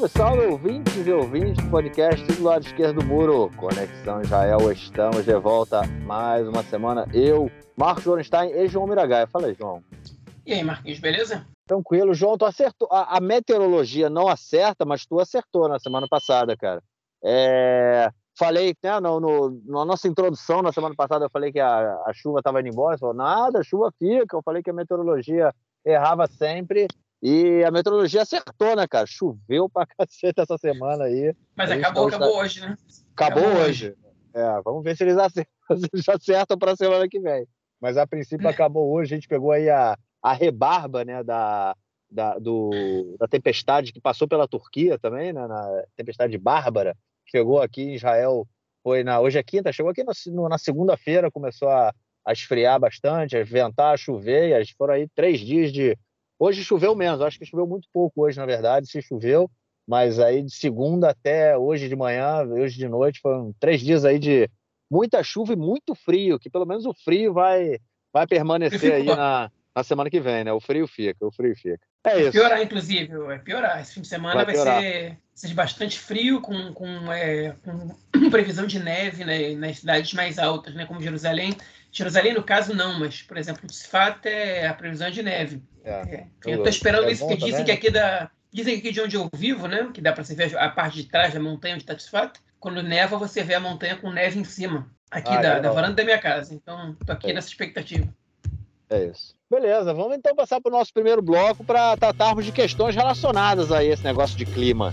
Salve, salve, ouvintes e ouvintes do podcast do lado esquerdo do muro. Conexão Israel, estamos de volta mais uma semana. Eu, Marcos Gorenstein e João Miragaia. Fala aí, João. E aí, Marquinhos, beleza? Tranquilo, João, tu acertou. A, a meteorologia não acerta, mas tu acertou na semana passada, cara. É, falei, né, no, no, na nossa introdução na semana passada, eu falei que a, a chuva estava indo embora. Você falou, nada, a chuva fica. Eu falei que a meteorologia errava sempre. E a meteorologia acertou, né, cara? Choveu pra caceta essa semana aí. Mas acabou, acabou hoje, né? Acabou, acabou hoje. hoje. É, vamos ver se eles acertam, se eles acertam pra semana que vem. Mas a princípio é. acabou hoje. A gente pegou aí a, a rebarba, né, da, da, do, da tempestade que passou pela Turquia também, né, na tempestade bárbara. Chegou aqui em Israel, foi na, hoje é quinta, chegou aqui no, na segunda-feira, começou a, a esfriar bastante, a ventar, a chover, e foram aí três dias de Hoje choveu menos, acho que choveu muito pouco hoje, na verdade, se choveu, mas aí de segunda até hoje de manhã, hoje de noite, foram três dias aí de muita chuva e muito frio, que pelo menos o frio vai, vai permanecer aí na, na semana que vem, né? O frio fica, o frio fica. É isso. Piorar, inclusive, é piorar. Esse fim de semana vai, vai ser, ser bastante frio, com, com, é, com previsão de neve né, nas cidades mais altas, né, como Jerusalém. Jerusalém, no caso, não, mas, por exemplo, Tzfat é a previsão de neve. É. É. Eu estou esperando é isso, porque dizem que aqui da. Dizem que aqui de onde eu vivo, né? Que dá para você ver a parte de trás da montanha onde está Tzfat. Quando neva, você vê a montanha com neve em cima. Aqui ah, da, da varanda da minha casa. Então, estou aqui é. nessa expectativa. É isso. Beleza, vamos então passar para o nosso primeiro bloco para tratarmos de questões relacionadas a esse negócio de clima.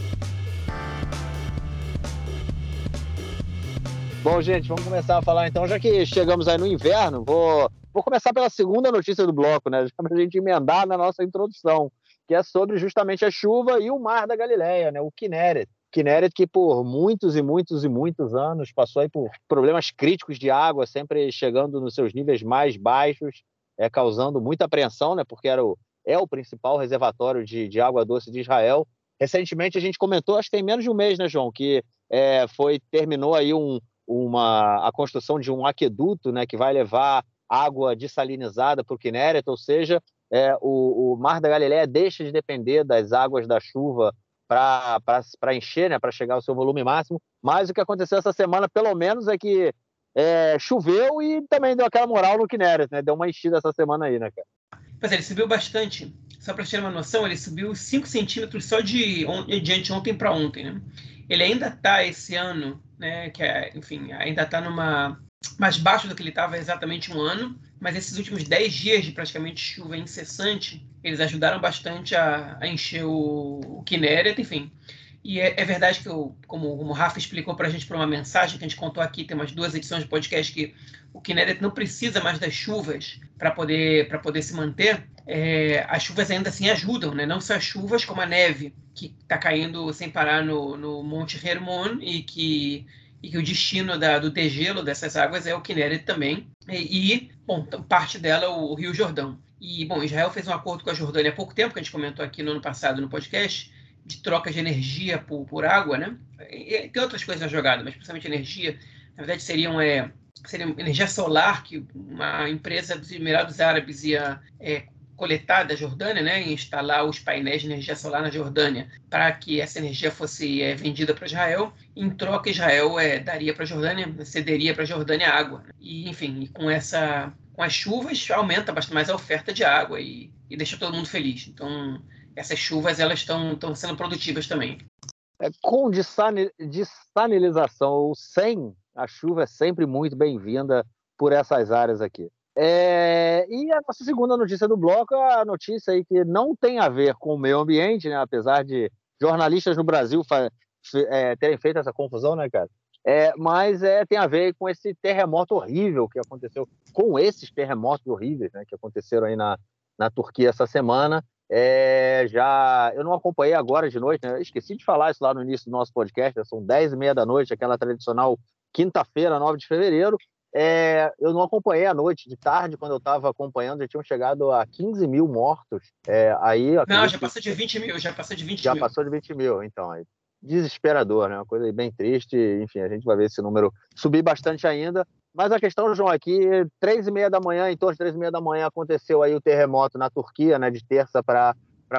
Bom, gente, vamos começar a falar então, já que chegamos aí no inverno, vou, vou começar pela segunda notícia do bloco, né? Para a gente emendar na nossa introdução, que é sobre justamente a chuva e o mar da Galileia, né? O Kinneret. Kinneret que por muitos e muitos e muitos anos passou aí por problemas críticos de água, sempre chegando nos seus níveis mais baixos, é, causando muita apreensão, né? Porque era o, é o principal reservatório de, de água doce de Israel. Recentemente a gente comentou, acho que tem menos de um mês, né, João, que é, foi terminou aí um, uma, a construção de um aqueduto né, que vai levar água dessalinizada para o Kinneret, ou seja, é, o, o, Mar da Galileia deixa de depender das águas da chuva para encher, né, para chegar ao seu volume máximo. Mas o que aconteceu essa semana, pelo menos, é que é, choveu e também deu aquela moral no Kinneret, né? Deu uma enchida essa semana aí, né, cara? Pois é, ele subiu bastante. Só para ter uma noção, ele subiu 5 centímetros só de, de anteontem para ontem, né? Ele ainda está esse ano né, que é, enfim, ainda está numa mais baixo do que ele estava exatamente um ano, mas esses últimos 10 dias de praticamente chuva incessante, eles ajudaram bastante a, a encher o, o Kinneret, enfim. E é, é, verdade que, eu, como, como o Rafa explicou para a gente por uma mensagem que a gente contou aqui, tem umas duas edições de podcast, que o Kinneret não precisa mais das chuvas para poder, poder se manter. É, as chuvas ainda assim ajudam, né? não só as chuvas, como a neve, que está caindo sem parar no, no Monte Hermon e que, e que o destino da, do degelo dessas águas é o Kinneret também. E, e bom, parte dela é o Rio Jordão. E, bom, Israel fez um acordo com a Jordânia há pouco tempo, que a gente comentou aqui no ano passado no podcast, de troca de energia por, por água, né? E, tem outras coisas na jogada, mas principalmente energia. Na verdade, seriam, é, seria energia solar que uma empresa dos Emirados Árabes ia é, coletar da Jordânia, né, instalar os painéis de energia solar na Jordânia para que essa energia fosse é, vendida para Israel. Em troca, Israel é, daria para a Jordânia, cederia para a Jordânia água. E, enfim, com essa, com as chuvas aumenta bastante mais a oferta de água e, e deixa todo mundo feliz. Então, essas chuvas elas estão sendo produtivas também. É, com dessanilização ou sem, a chuva é sempre muito bem-vinda por essas áreas aqui. É, e a nossa segunda notícia do bloco é a notícia aí que não tem a ver com o meio ambiente, né? apesar de jornalistas no Brasil é, terem feito essa confusão, né, cara? É, mas é, tem a ver com esse terremoto horrível que aconteceu, com esses terremotos horríveis né, que aconteceram aí na, na Turquia essa semana. É, já eu não acompanhei agora de noite, né? esqueci de falar isso lá no início do nosso podcast, né? são 10 e meia da noite, aquela tradicional quinta-feira, 9 de fevereiro. É, eu não acompanhei à noite, de tarde, quando eu estava acompanhando, já tinham chegado a 15 mil mortos. É, aí, não, já passou de 20 mil, já passou de 20 já mil. Já passou de 20 mil, então. Aí, desesperador, né? Uma coisa bem triste. Enfim, a gente vai ver esse número subir bastante ainda. Mas a questão, João, aqui, é três e meia da manhã, em torno de três e meia da manhã, aconteceu aí o terremoto na Turquia, né, de terça para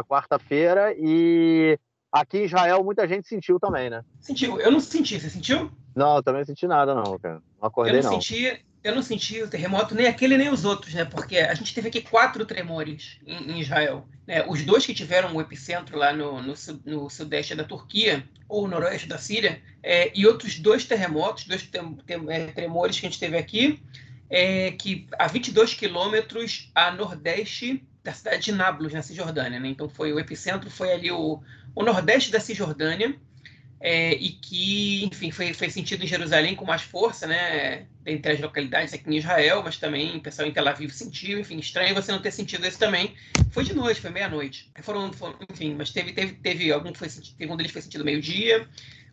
quarta-feira, e aqui em Israel muita gente sentiu também, né? Sentiu. Eu não senti. Você sentiu? Não, eu também não senti nada, não, cara. Não acordei, eu não. não. Senti, eu não senti o terremoto, nem aquele nem os outros, né? Porque a gente teve aqui quatro tremores em, em Israel. Né? Os dois que tiveram o epicentro lá no, no, no sudeste da Turquia, ou noroeste da Síria, é, e outros dois terremotos, dois tem, tem, é, tremores que a gente teve aqui, é, que a 22 quilômetros a nordeste da cidade de Nablus, na Cisjordânia. Né? Então, foi o epicentro foi ali o, o nordeste da Cisjordânia, é, e que, enfim, foi, foi sentido em Jerusalém com mais força, né, entre as localidades aqui em Israel, mas também o pessoal em Tel Aviv sentiu, enfim, estranho você não ter sentido esse também. Foi de noite, foi meia-noite. Foram, foram, enfim, mas teve, teve, teve algum foi teve um deles foi sentido meio-dia,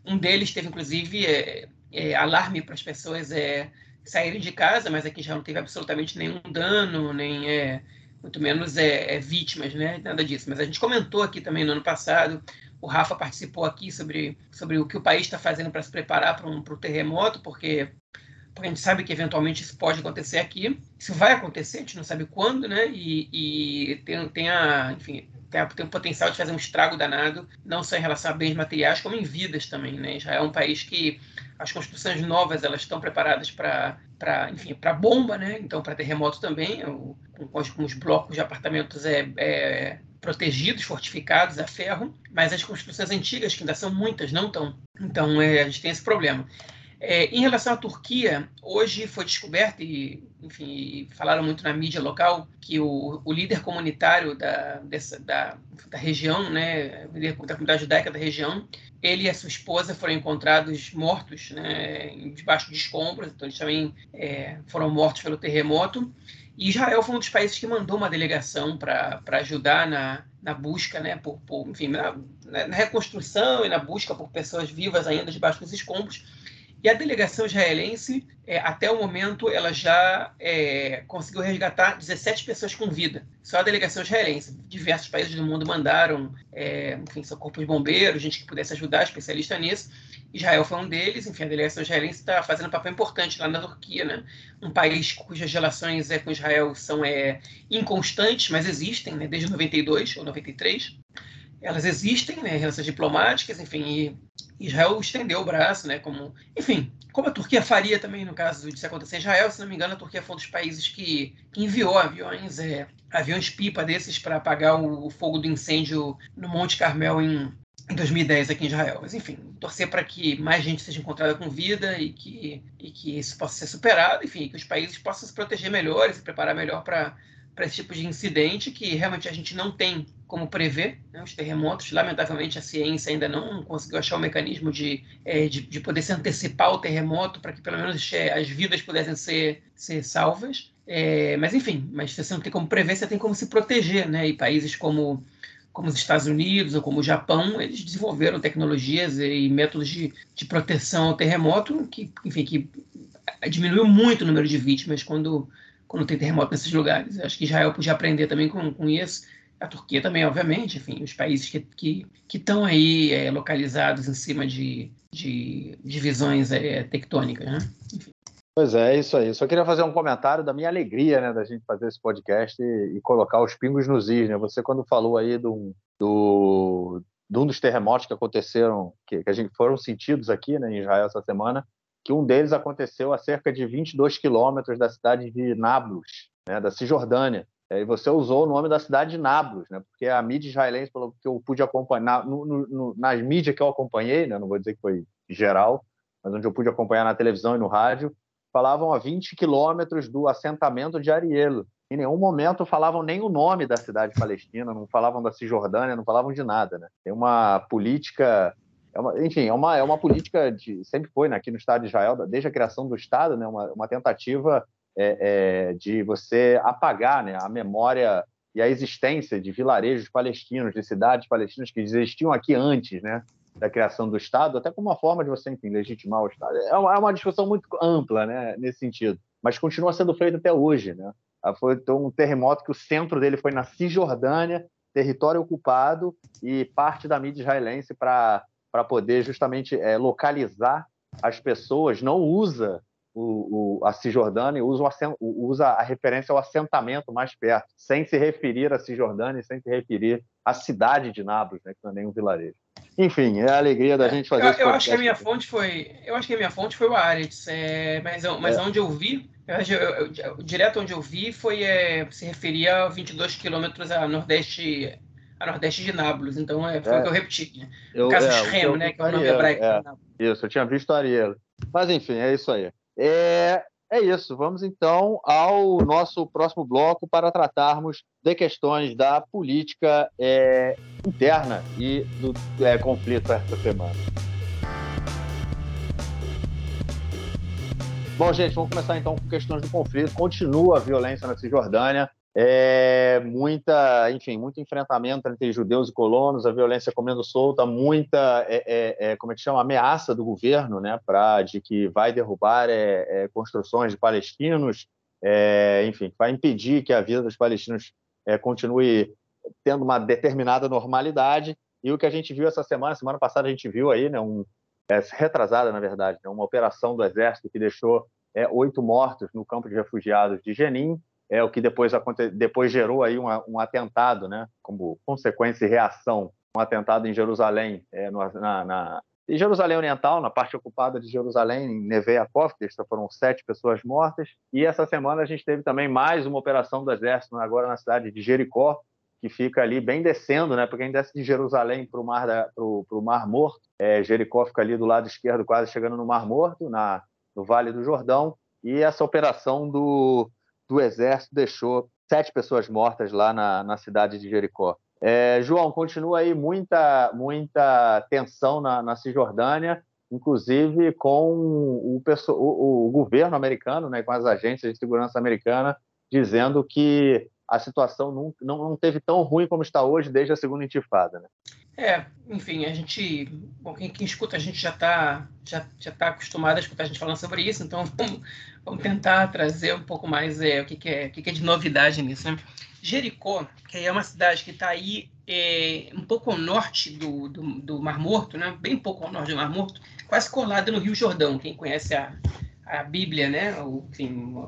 um deles teve, inclusive, é, é, alarme para as pessoas é, saírem de casa, mas aqui já não teve absolutamente nenhum dano, nem é, muito menos é, é vítimas, né, nada disso. Mas a gente comentou aqui também no ano passado o Rafa participou aqui sobre, sobre o que o país está fazendo para se preparar para um pro terremoto, porque, porque a gente sabe que eventualmente isso pode acontecer aqui. Isso vai acontecer, a gente não sabe quando, né? E, e tem, tem, a, enfim, tem, o potencial de fazer um estrago danado, não só em relação a bens materiais, como em vidas também, né? Já é um país que as construções novas elas estão preparadas para enfim para bomba né então para terremoto também o, com, com, os blocos de apartamentos é, é protegidos, fortificados a ferro, mas as construções antigas, que ainda são muitas, não estão. Então, é, a gente tem esse problema. É, em relação à Turquia, hoje foi descoberto, e enfim, falaram muito na mídia local, que o, o líder comunitário da, dessa, da, da região, né, líder da comunidade judaica da região, ele e a sua esposa foram encontrados mortos né, debaixo de escombros, então eles também é, foram mortos pelo terremoto. E Israel foi um dos países que mandou uma delegação para ajudar na, na busca, né, por, por enfim, na, na, reconstrução e na busca por pessoas vivas ainda debaixo dos escombros. E a delegação israelense, é, até o momento, ela já é, conseguiu resgatar 17 pessoas com vida. Só a delegação israelense. Diversos países do mundo mandaram, é, enfim, seu corpo de bombeiros, gente que pudesse ajudar, especialista nisso. Israel foi um deles, enfim, a delegação israelense está fazendo um papel importante lá na Turquia, né? Um país cujas relações é, com Israel são é, inconstantes, mas existem, né? Desde 92 ou 93. Elas existem, né? Relações diplomáticas, enfim, e Israel estendeu o braço, né? Como, enfim, como a Turquia faria também no caso de se acontecer Israel, se não me engano, a Turquia foi um dos países que, que enviou aviões, é, aviões pipa desses para apagar o, o, fogo do incêndio no Monte Carmel em em 2010 aqui em Israel. Mas, enfim, torcer para que mais gente seja encontrada com vida e que, e que isso possa ser superado, enfim, que os países possam se proteger melhor e se preparar melhor para esse tipo de incidente que realmente a gente não tem como prever. Né? Os terremotos, lamentavelmente, a ciência ainda não conseguiu achar o um mecanismo de, é, de, de, poder se antecipar o terremoto para que pelo menos é, as vidas pudessem ser, ser salvas. É, mas, enfim, mas você não tem como prever, você tem como se proteger, né? E países como como os Estados Unidos ou como o Japão, eles desenvolveram tecnologias e métodos de, de proteção ao terremoto que, enfim, que diminuiu muito o número de vítimas quando, quando tem terremoto nesses lugares. Acho que Israel podia aprender também com, com isso. A Turquia também, obviamente, enfim, os países que que estão aí é, localizados em cima de, de divisões é, tectônicas, né? Enfim. Pois é, é isso aí. Só queria fazer um comentário da minha alegria, né, da gente fazer esse podcast e, e colocar os pingos nos is, né? Você quando falou aí do, do, de um dos terremotos que aconteceram, que, que a gente foram sentidos aqui, né, em Israel essa semana, que um deles aconteceu a cerca de 22 quilômetros da cidade de Nablus, né, da Cisjordânia. E você usou o nome da cidade de Nablus, né? Porque a mídia israelense, pelo que eu pude acompanhar, no, no, nas mídias que eu acompanhei, né? Não vou dizer que foi geral, mas onde eu pude acompanhar na televisão e no rádio, falavam a 20 quilômetros do assentamento de Arielo. Em nenhum momento falavam nem o nome da cidade palestina, não falavam da Cisjordânia, não falavam de nada. Né? Tem uma política, é uma, enfim, é uma, é uma política de sempre foi né, aqui no Estado de Israel, desde a criação do Estado, né, uma, uma tentativa é, é, de você apagar né, a memória e a existência de vilarejos palestinos, de cidades palestinas que existiam aqui antes, né? da criação do Estado, até como uma forma de você, enfim, legitimar o Estado. É uma, é uma discussão muito ampla, né, nesse sentido, mas continua sendo feito até hoje, né? Foi um terremoto que o centro dele foi na Cisjordânia, território ocupado, e parte da mídia israelense para poder justamente é, localizar as pessoas não usa o, o, a Cisjordânia usa, o, usa a referência ao assentamento mais perto, sem se referir à Cisjordânia sem se referir à cidade de Nablus, né, que não é nenhum vilarejo. enfim, é a alegria da gente fazer eu, eu acho que a minha fonte foi. Eu acho que a minha fonte foi o Ares, é, mas, mas é. onde eu vi, eu, eu, eu, direto onde eu vi foi é, se referia a 22 quilômetros a nordeste a nordeste de Nápoles, então é, foi o que eu repeti. Né? Eu, o caso é, Shrem, né, que é o nome hebraico. É, isso, eu tinha visto Ariel. Mas enfim, é isso aí. É, é isso. Vamos então ao nosso próximo bloco para tratarmos de questões da política é, interna e do é, conflito esta semana. Bom, gente, vamos começar então com questões do conflito. Continua a violência na Cisjordânia. É, muita, enfim, muito enfrentamento entre judeus e colonos, a violência comendo solta, muita, é, é, é como é que chama, ameaça do governo, né, para de que vai derrubar é, é, construções de palestinos, enfim, vai impedir que a vida dos palestinos continue tendo uma determinada normalidade. E o que a gente viu essa semana, semana passada a gente viu aí, né, um, retrasada na verdade, né, uma operação do exército que deixou oito mortos no campo de refugiados de Jenin é o que depois, depois gerou aí um, um atentado, né, como consequência e reação, um atentado em Jerusalém, é, no, na, na, em Jerusalém Oriental, na parte ocupada de Jerusalém, em Neve Yaakov, foram sete pessoas mortas. E essa semana a gente teve também mais uma operação do Exército, agora na cidade de Jericó, que fica ali bem descendo, né? Porque quem desce de Jerusalém para o Mar, pro, pro Mar Morto, é, Jericó fica ali do lado esquerdo, quase chegando no Mar Morto, na, no Vale do Jordão. E essa operação do, do Exército deixou sete pessoas mortas lá na, na cidade de Jericó. É, João, continua aí muita, muita tensão na, na Cisjordânia, inclusive com o, o, o, governo americano, né, com as agências de segurança americana, dizendo que a situação não, não, não teve tão ruim como está hoje desde a segunda intifada. Né? É, enfim, a gente, bom, quem, quem escuta a gente já está já, já tá acostumado a escutar a gente falando sobre isso, então vamos, vamos tentar trazer um pouco mais é, o que, que é, o que, que, é de novidade nisso. Né? Jericó, que é uma cidade que está aí é, um pouco ao norte do, do, do, Mar Morto, né? bem pouco ao norte do Mar Morto, quase colada no Rio Jordão. Quem conhece a, a Bíblia, né? O, enfim,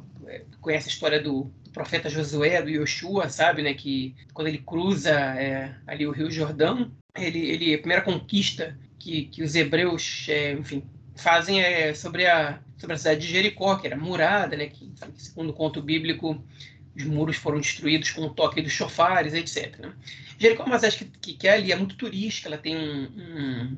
conhece a história do, profeta Josué, do Yoshua, sabe, né? Que quando ele cruza é, ali o Rio Jordão, ele, ele a primeira conquista que, que os hebreus, é, enfim, fazem é sobre a sobre a cidade de Jericó, que era murada, né? Que, segundo o conto bíblico, os muros foram destruídos com o toque dos chofares, etc. Né? Jericó é uma cidade que, que, que é ali é muito turística, ela tem um, um,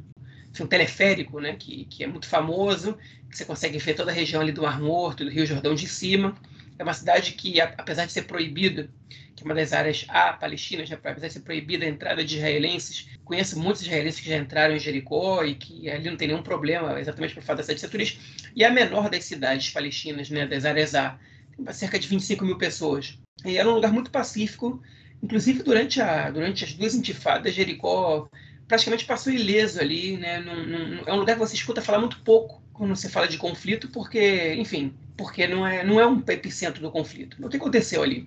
um teleférico, né? Que, que é muito famoso, que você consegue ver toda a região ali do Mar Morto, do Rio Jordão de cima. É uma cidade que, apesar de ser proibida, que é uma das áreas A palestinas, apesar de ser proibida a entrada de israelenses, conheço muitos israelenses que já entraram em Jericó e que ali não tem nenhum problema, exatamente por fato da cidade ser turística. E a menor das cidades palestinas, né, das áreas A, tem cerca de 25 mil pessoas. E era um lugar muito pacífico, inclusive durante, a, durante as duas intifadas, Jericó praticamente passou ileso ali, né? Num, num, é um lugar que você escuta falar muito pouco quando você fala de conflito, porque, enfim, porque não é, não é um epicentro do conflito. O que aconteceu ali?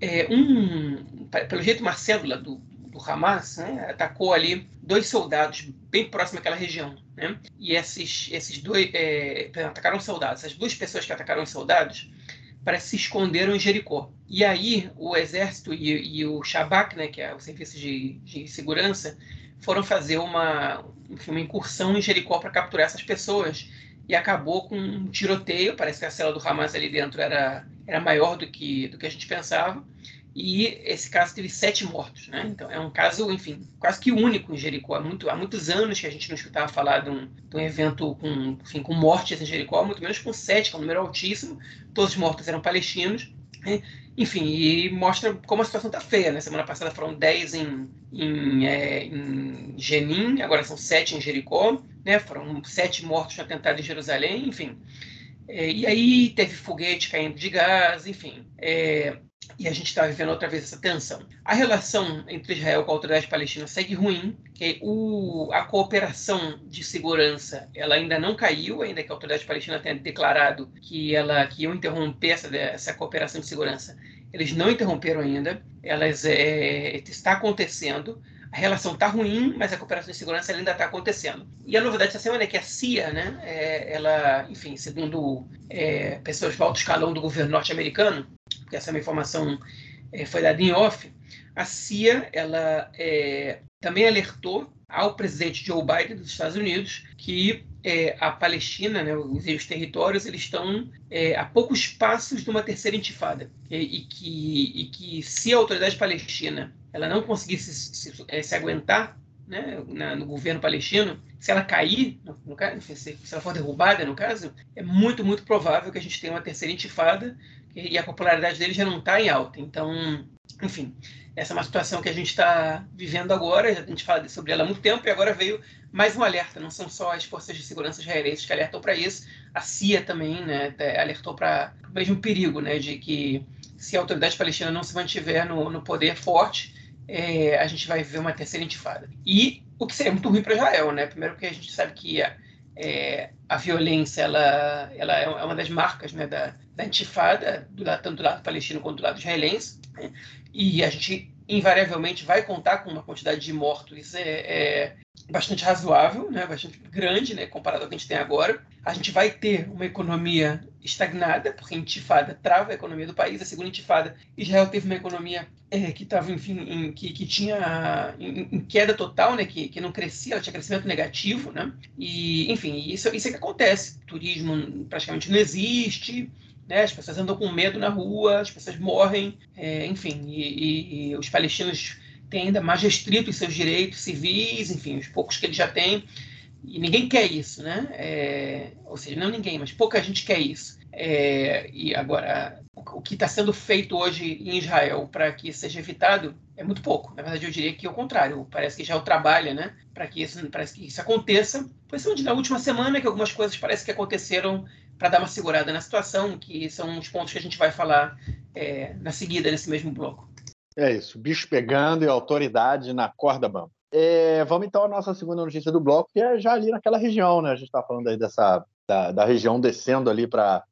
É, um, pelo jeito, uma célula do, do Hamas né, atacou ali dois soldados bem próximos àquela região. Né? E esses, esses dois é, atacaram soldados. Essas duas pessoas que atacaram os soldados parece se esconderam em Jericó. E aí o exército e, e o Shabak, né, que é o serviço de, de segurança, foram fazer uma, enfim, uma incursão em Jericó para capturar essas pessoas e acabou com um tiroteio. Parece que a cela do Hamas ali dentro era, era maior do que, do que a gente pensava. E esse caso teve sete mortos. Né? Então é um caso, enfim, quase que único em Jericó. Há, muito, há muitos anos que a gente não escutava falar de um, de um evento com, enfim, com mortes em Jericó, muito menos com sete, que é um número altíssimo. Todos os mortos eram palestinos. Né? Enfim, e mostra como a situação está feia. Né? Semana passada foram 10 em, em, é, em Jenin, agora são 7 em Jericó. Né? Foram sete mortos no atentado em Jerusalém, enfim. É, e aí teve foguete caindo de gás, enfim. É, e a gente está vivendo outra vez essa tensão. A relação entre Israel com a autoridade palestina segue ruim, que o, a cooperação de segurança ela ainda não caiu, ainda que a autoridade palestina tenha declarado que ela que iam interromper essa, essa cooperação de segurança. Eles não interromperam ainda, elas é, está acontecendo. A relação está ruim, mas a cooperação de segurança ainda está acontecendo. E a novidade dessa semana é que a CIA, né, é, ela, enfim, segundo é, pessoas de alto escalão do governo norte-americano, porque essa é uma informação é, foi dada em off, a CIA ela é, também alertou ao presidente Joe Biden dos Estados Unidos que é, a Palestina, né, os, os territórios, eles estão é, a poucos passos de uma terceira intifada. E, e, que, e que se a autoridade palestina ela não conseguisse se, se, se aguentar né, na, no governo palestino, se ela cair, no, no, se ela for derrubada, no caso, é muito, muito provável que a gente tenha uma terceira intifada e a popularidade dele já não está em alta. Então, enfim, essa é uma situação que a gente está vivendo agora, a gente fala sobre ela há muito tempo e agora veio mais um alerta. Não são só as forças de segurança israelenses que alertam para isso, a CIA também né, alertou para o mesmo perigo, né, de que se a autoridade palestina não se mantiver no, no poder forte, é, a gente vai ver uma terceira intifada. E o que seria muito ruim para Israel, né? Primeiro porque a gente sabe que a, é, a violência ela, ela é uma das marcas né, da, da intifada, do tanto do lado palestino quanto do lado israelense. Né? E a gente invariavelmente vai contar com uma quantidade de mortos é, é, bastante razoável, né, bastante grande, né, comparado ao que a gente tem agora. A gente vai ter uma economia estagnada, porque a intifada trava a economia do país. A segunda intifada, Israel teve uma economia é, que estava, enfim, em, que, que tinha em, em, queda total, né, que, que não crescia, ela tinha crescimento negativo, né, e, enfim, isso, isso é que acontece. Turismo praticamente não existe, né? As pessoas andam com medo na rua, as pessoas morrem, é, enfim, e, e, e, os palestinos têm ainda mais restritos seus direitos civis, enfim, os poucos que eles já têm, e ninguém quer isso, né? É, ou seja, não ninguém, mas pouca gente quer isso. É, e agora, o, que está sendo feito hoje em Israel para que isso seja evitado é muito pouco. Na verdade, eu diria que é o contrário. Parece que Israel trabalha, né, para que isso, que isso aconteça. Foi na última semana que algumas coisas parece que aconteceram para dar uma segurada na situação, que são os pontos que a gente vai falar é, na seguida, nesse mesmo bloco. É isso, bicho pegando e autoridade na corda bamba. É, vamos então à nossa segunda notícia do bloco, que é já ali naquela região, né? A gente está falando aí dessa da, da região descendo ali para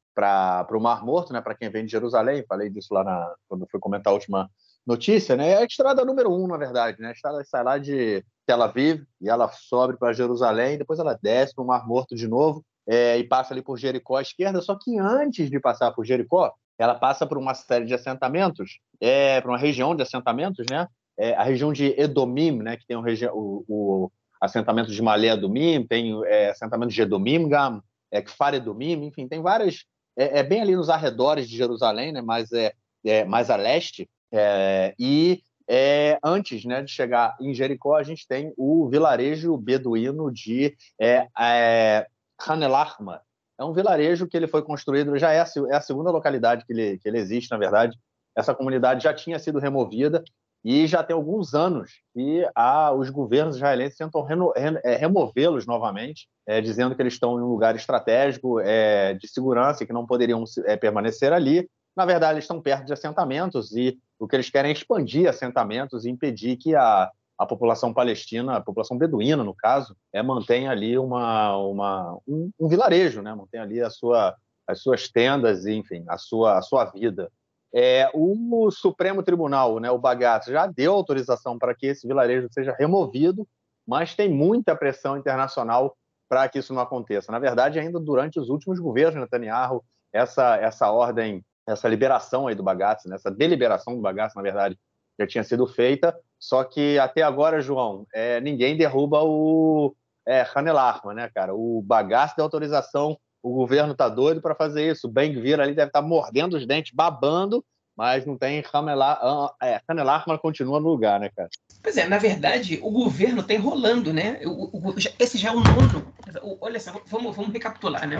o Mar Morto, né? Para quem vem de Jerusalém, falei disso lá na, quando fui comentar a última notícia, né? É a estrada número um, na verdade, né? A estrada sai lá de Tel Aviv e ela sobe para Jerusalém, depois ela desce para o Mar Morto de novo é, e passa ali por Jericó à esquerda. Só que antes de passar por Jericó, ela passa por uma série de assentamentos, é, por uma região de assentamentos, né? É, a região de Edomim, né? Que tem o, o, o assentamento de Malé Edomim, tem é, assentamento de Edomim, Gam, é, Kfar Edomim, enfim, tem várias. É, é, bem ali nos arredores de Jerusalém, né? Mais, é, é mais a leste. É, e é, antes né, de chegar em Jericó, a gente tem o vilarejo beduíno de é, é, Hanelarma. É um vilarejo que ele foi construído, já é a, é a segunda localidade que ele, que ele existe, na verdade. Essa comunidade já tinha sido removida e já tem alguns anos que a, os governos israelenses tentam reno, re, é, removê-los novamente, é, dizendo que eles estão em um lugar estratégico é, de segurança e que não poderiam é, permanecer ali. Na verdade, eles estão perto de assentamentos e o que eles querem é expandir assentamentos e impedir que a, a população palestina, a população beduína, no caso, é, mantém ali uma, uma, um, um vilarejo, né? mantém ali a sua, as suas tendas, enfim, a sua, a sua vida. É, o Supremo Tribunal, né, o Bagaço, já deu autorização para que esse vilarejo seja removido, mas tem muita pressão internacional para que isso não aconteça. Na verdade, ainda durante os últimos governos Netanyahu, essa, essa ordem, essa liberação aí do Bagaço, né, essa deliberação do Bagaço, na verdade, já tinha sido feita, só que até agora, João, é, ninguém derruba o é, Hanelarma, né, cara? O bagaço de autorização, o governo tá doido para fazer isso. O Ben-Gvir ali deve estar tá mordendo os dentes, babando, mas não tem Hanelarma, é, Hanelarma continua no lugar, né, cara? Pois é, na verdade, o governo está enrolando, né? O, o, esse já é o nono. Olha só, vamos, vamos recapitular, né?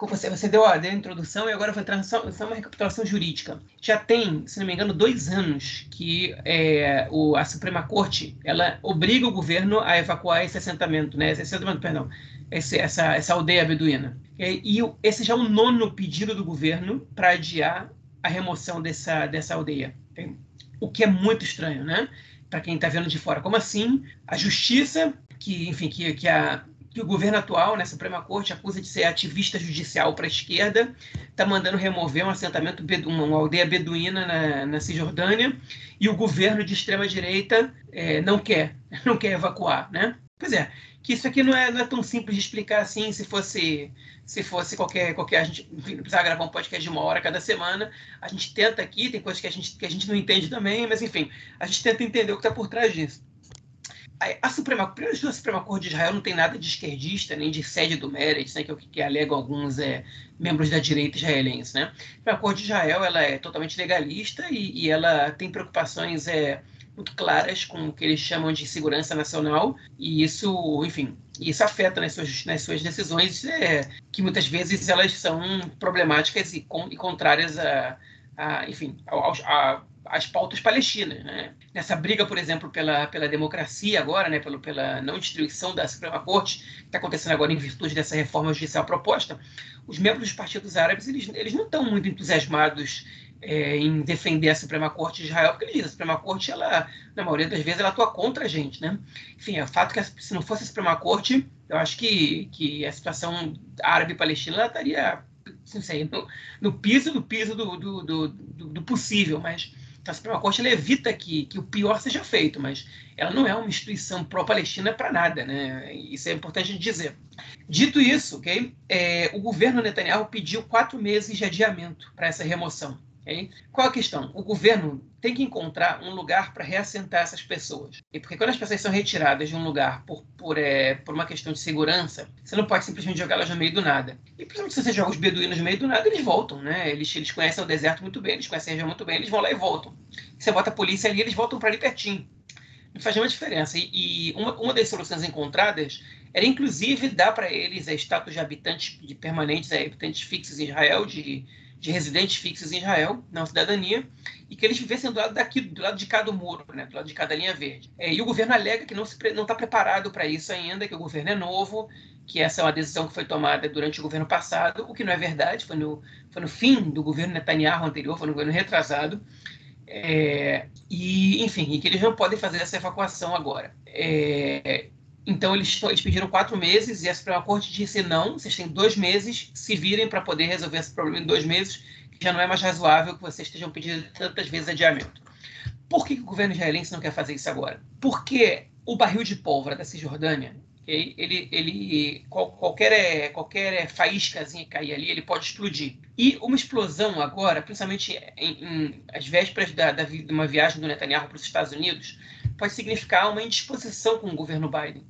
Você, você deu, a, deu a introdução e agora vou entrar só, só uma recapitulação jurídica. Já tem, se não me engano, dois anos que é, o, a Suprema Corte ela obriga o governo a evacuar esse assentamento, né? Esse assentamento, perdão, esse, essa, essa aldeia beduína. E, e esse já é o nono pedido do governo para adiar a remoção dessa, dessa aldeia. O que é muito estranho, né? Para quem está vendo de fora. Como assim? A justiça, que, enfim, que, que a que o governo atual, né, Suprema Corte, acusa de ser ativista judicial para a esquerda, está mandando remover um assentamento, uma aldeia beduína na, na Cisjordânia, e o governo de extrema-direita é, não quer, não quer evacuar, né? Pois é, que isso aqui não é, não é tão simples de explicar assim, se fosse se fosse qualquer, qualquer a gente enfim, precisar gravar um podcast de uma hora cada semana, a gente tenta aqui, tem coisas que a gente, que a gente não entende também, mas enfim, a gente tenta entender o que está por trás disso. A, Suprema, primeiro, a Suprema Corte de Israel não tem nada de esquerdista, nem de sede do Meretz, né, que é o que, que alegam alguns é, membros da direita israelense. Né? A Corte de Israel ela é totalmente legalista e, e ela tem preocupações é, muito claras com o que eles chamam de segurança nacional, e isso, enfim, isso afeta nas suas, nas suas decisões, é, que muitas vezes elas são problemáticas e, com, e contrárias a, a enfim, ao, a, as pautas palestinas. Né? Nessa briga, por exemplo, pela, pela democracia agora, né, pelo, pela não destruição da Suprema Corte, que está acontecendo agora em virtude dessa reforma judicial proposta, os membros dos partidos árabes eles, eles não estão muito entusiasmados é, em defender a Suprema Corte de Israel, porque ele diz, a Suprema Corte, ela, na maioria das vezes, ela atua contra a gente, né? Enfim, é o fato que se não fosse a Suprema Corte, eu acho que, que a situação árabe-palestina estaria, não sei, no, no, piso do piso do, do, do, do possível, mas então, a Suprema Corte evita que, que o pior seja feito, mas ela não é uma instituição pró-Palestina para nada, né? Isso é importante dizer. Dito isso, okay, é, o governo Netanyahu pediu quatro meses de adiamento para essa remoção. Okay? Qual a questão? O governo tem que encontrar um lugar para reassentar essas pessoas. E porque quando as pessoas são retiradas de um lugar por, por, é, por uma questão de segurança, você não pode simplesmente jogá-las no meio do nada. E principalmente se você joga os beduínos no meio do nada, eles voltam, né? Eles, eles conhecem o deserto muito bem, eles conhecem a região muito bem, eles vão lá e voltam. você bota a polícia ali, eles voltam para ali pertinho. Não faz nenhuma diferença. E, e uma, uma das soluções encontradas era, inclusive, dar para eles a status de habitantes de permanentes, habitantes fixos em Israel, de de residentes fixos em Israel, não cidadania, e que eles vivessem do lado daqui, do lado de cada muro, né, do lado de cada linha verde. É, e o governo alega que não está preparado para isso ainda, que o governo é novo, que essa é uma decisão que foi tomada durante o governo passado, o que não é verdade, foi no, foi no fim do governo Netanyahu anterior, foi no governo retrasado. É, e, enfim, e que eles não podem fazer essa evacuação agora. É, então, eles, eles, pediram quatro meses e a Suprema Corte disse: não, vocês têm dois meses, se virem para poder resolver esse problema em dois meses, já não é mais razoável que vocês estejam pedindo tantas vezes adiamento. Por que, que o governo israelense não quer fazer isso agora? Porque o barril de pólvora da Cisjordânia, ele, ele, qualquer, qualquer faíscazinha cair ali, ele pode explodir. E uma explosão agora, principalmente em, em as vésperas da, da, de uma viagem do Netanyahu para os Estados Unidos, pode significar uma indisposição com o governo Biden.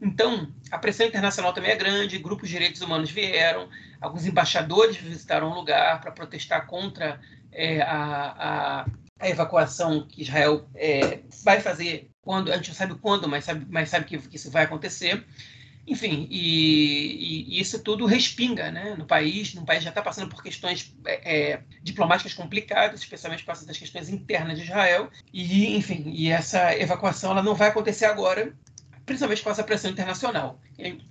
Então, a pressão internacional também é grande, grupos de direitos humanos vieram, alguns embaixadores visitaram o lugar para protestar contra é, a, a, a, evacuação que Israel é, vai fazer quando, a gente não sabe quando, mas sabe, mas sabe que, que isso vai acontecer. Enfim, e, e, isso tudo respinga né, no país. No país já está passando por questões é, é, diplomáticas complicadas, especialmente por causa das questões internas de Israel. E, enfim, e essa evacuação ela não vai acontecer agora, principalmente por causa da pressão internacional.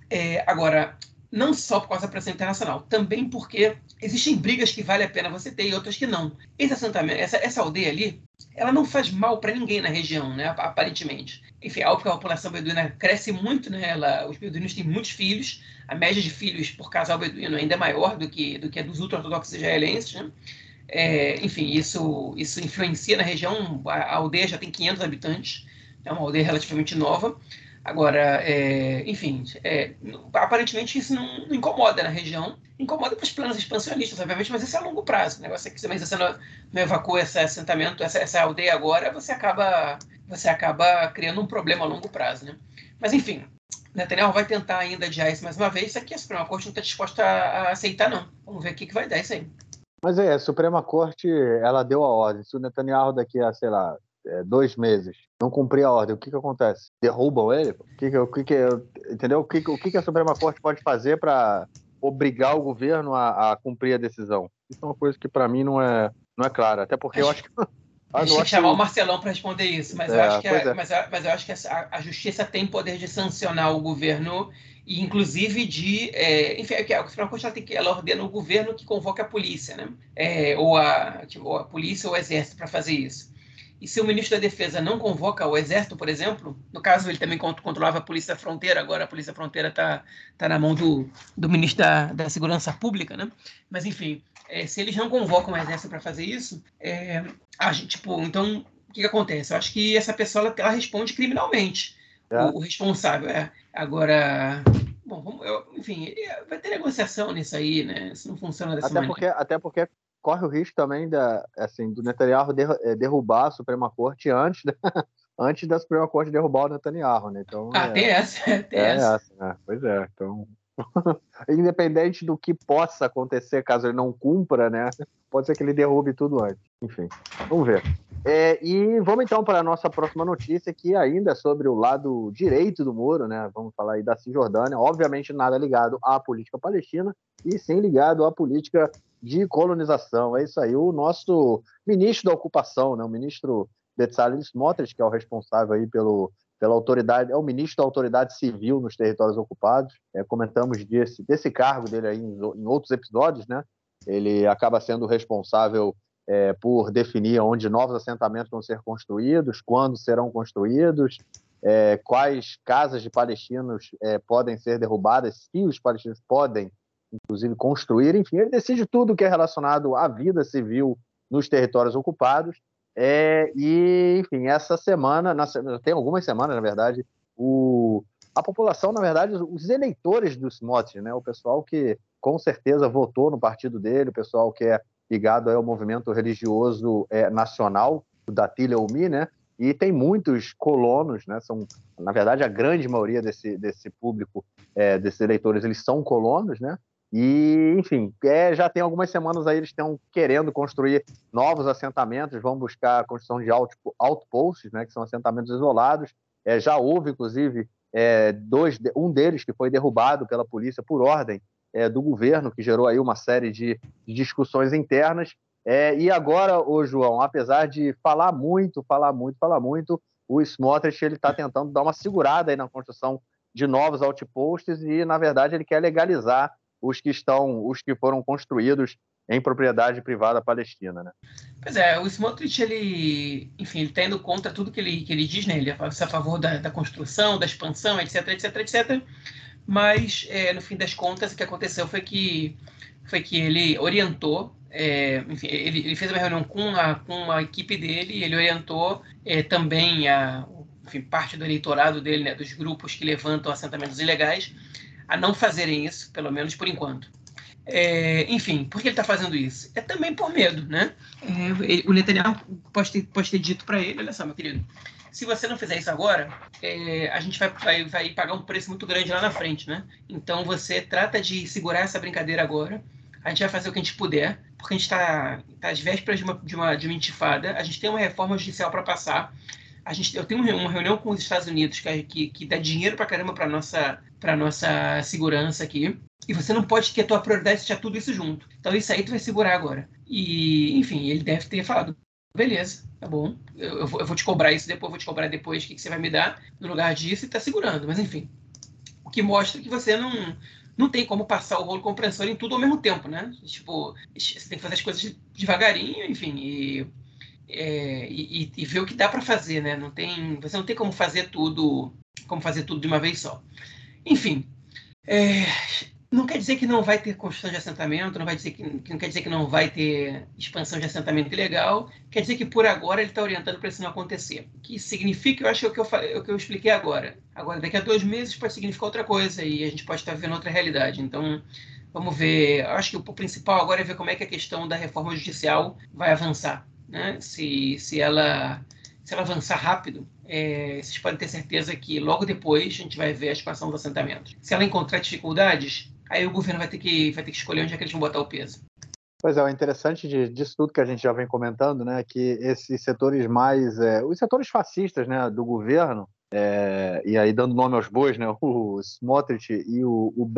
É, agora, não só por causa da pressão internacional, também porque existem brigas que vale a pena você ter e outras que não. Esse assentamento, essa, essa aldeia ali, ela não faz mal para ninguém na região, né, aparentemente. Enfim, a população beduína cresce muito, né, ela, os beduínos têm muitos filhos, a média de filhos por casal beduíno ainda é maior do que, do que a dos ultra-ortodoxos israelenses, né? É, enfim, isso, isso influencia na região, a aldeia já tem 500 habitantes, é uma aldeia relativamente nova, Agora, é, enfim, é, aparentemente isso não, não, incomoda na região, incomoda para os planos expansionistas, obviamente, mas isso é a longo prazo. O negócio é que você não, não evacua esse assentamento, essa, essa aldeia agora, você acaba, você acaba criando um problema a longo prazo. Né? Mas, enfim, Netanyahu vai tentar ainda adiar isso mais uma vez, isso aqui a Suprema Corte não está disposta a, a, aceitar, não. Vamos ver o que, que vai dar isso aí. Mas é, a Suprema Corte, ela deu a ordem. Se o Netanyahu daqui a, sei lá, é, dois meses, não cumprir a ordem, o que que acontece? Derrubam ele? O que que, o que, que entendeu? O que, o que que a Suprema Corte pode fazer para obrigar o governo a, a, cumprir a decisão? Isso é uma coisa que para mim não é não é clara, até porque eu acho que Ah, Deixa eu chamar que... o Marcelão para responder isso, mas, é, eu acho que a, é. mas, mas, eu acho que a, a, justiça tem poder de sancionar o governo e inclusive de, é, enfim, é a Suprema Corte ela, tem que, ela ordena o governo que convoque a polícia, né? É, ou, a, tipo, ou a polícia ou o exército para fazer isso. E se o ministro da Defesa não convoca o Exército, por exemplo, no caso ele também controlava a Polícia Fronteira, agora a Polícia Fronteira está tá na mão do, do ministro da, da Segurança Pública, né? Mas, enfim, é, se eles não convocam o Exército para fazer isso, é, a gente, tipo, então, o que, que, acontece? Eu acho que essa pessoa ela, ela responde criminalmente, é. o, o, responsável. É. Agora, bom, vamos, eu, enfim, vai ter negociação nisso aí, né? Isso não funciona dessa até maneira. Porque, até porque corre o risco também da, assim, do Netanyahu eh, derrubar a Suprema Corte antes, da, antes da Suprema Corte derrubar o Netanyahu, né? Então, ah, é, tem essa, tem é essa. essa né? Pois é, então... Independente do que possa acontecer caso ele não cumpra, né? Pode ser que ele derrube tudo antes. Enfim, vamos ver. É, e vamos então para a nossa próxima notícia, que ainda é sobre o lado direito do muro, né? Vamos falar aí da Cisjordânia, obviamente nada ligado à política palestina, e sim ligado à política de colonização. É isso aí. O nosso ministro da ocupação, né? o ministro Bezalel Smotrich, que é o responsável aí pelo, pela autoridade, é o ministro da autoridade civil nos territórios ocupados. É, comentamos desse, desse cargo dele aí em, em outros episódios, né? Ele acaba sendo responsável é, por definir onde novos assentamentos vão ser construídos, quando serão construídos, é, quais casas de palestinos é, podem ser derrubadas, se os palestinos podem, inclusive, construir. Enfim, ele decide tudo que é relacionado à vida civil nos territórios ocupados. É, e, enfim, essa semana, na, tem algumas semanas, na verdade, o, a população, na verdade, os eleitores do Smotrich, né, o pessoal que com certeza votou no partido dele, o pessoal que é ligado ao movimento religioso é, nacional, o Datilha Umi, né? E tem muitos colonos, né? São, na verdade, a grande maioria desse, desse público, é, desses eleitores, eles são colonos, né? E, enfim, é, já tem algumas semanas aí eles estão querendo construir novos assentamentos, vão buscar a construção de out, outposts, né? Que são assentamentos isolados. É, já houve, inclusive, é, dois, um deles que foi derrubado pela polícia por ordem é, do governo, que gerou aí uma série de, de discussões internas. É, e agora, o João, apesar de falar muito, falar muito, falar muito, o Smotrich ele está tentando dar uma segurada aí na construção de novos outposts e, na verdade, ele quer legalizar os que estão, os que foram construídos em propriedade privada palestina, né? Pois é, o Smotrich, ele, enfim, ele está indo contra tudo que ele, que ele diz, né? Ele é a favor da, da construção, da expansão, etc, etc, etc mas é, no fim das contas o que aconteceu foi que foi que ele orientou é, enfim, ele, ele, fez uma reunião com a, com a equipe dele ele orientou é, também a enfim, parte do eleitorado dele, né, dos grupos que levantam assentamentos ilegais, a não fazerem isso, pelo menos por enquanto. É, enfim, por que ele está fazendo isso? É também por medo, né? É, o Netanyahu pode ter, pode ter dito para ele, olha só, meu querido, se você não fizer isso agora, é, a gente vai, vai, vai pagar um preço muito grande lá na frente, né? Então você trata de segurar essa brincadeira agora. A gente vai fazer o que a gente puder, porque a gente está tá às vésperas de uma, de, uma, de uma intifada. A gente tem uma reforma judicial para passar. A gente, eu tenho uma reunião com os Estados Unidos que, que, que dá dinheiro para caramba para nossa para nossa segurança aqui. E você não pode ter a tua prioridade deixar tudo isso junto. Então isso aí tu vai segurar agora. E, enfim, ele deve ter falado, beleza, tá bom, eu, eu, vou, eu, vou, te cobrar isso depois, vou te cobrar depois o que, que, você vai me dar no lugar disso e tá segurando, mas enfim. O que mostra que você não, não tem como passar o rolo compressor em tudo ao mesmo tempo, né? Tipo, você tem que fazer as coisas devagarinho, enfim, e, é, e, e, ver o que dá para fazer, né? Não tem, você não tem como fazer tudo, como fazer tudo de uma vez só. Enfim, é, não quer dizer que não vai ter construção de assentamento, não vai dizer que, não quer dizer que não vai ter expansão de assentamento ilegal, quer dizer que por agora ele está orientando para isso não acontecer. O que significa, eu acho é o que eu, é o que eu expliquei agora. Agora, daqui a dois meses pode significar outra coisa e a gente pode estar vivendo outra realidade. Então, vamos ver. Acho que o principal agora é ver como é que a questão da reforma judicial vai avançar. Né? Se, se, ela, se ela avançar rápido, é, vocês podem ter certeza que logo depois a gente vai ver a expansão dos assentamentos. Se ela encontrar dificuldades, aí o governo vai ter que, vai ter que escolher onde é que eles vão botar o peso. Pois é, o interessante de, disso tudo que a gente já vem comentando, né, que esses setores mais, é, os setores fascistas, né, do governo, é, e aí dando nome aos bois, né, o Smotrich e o, o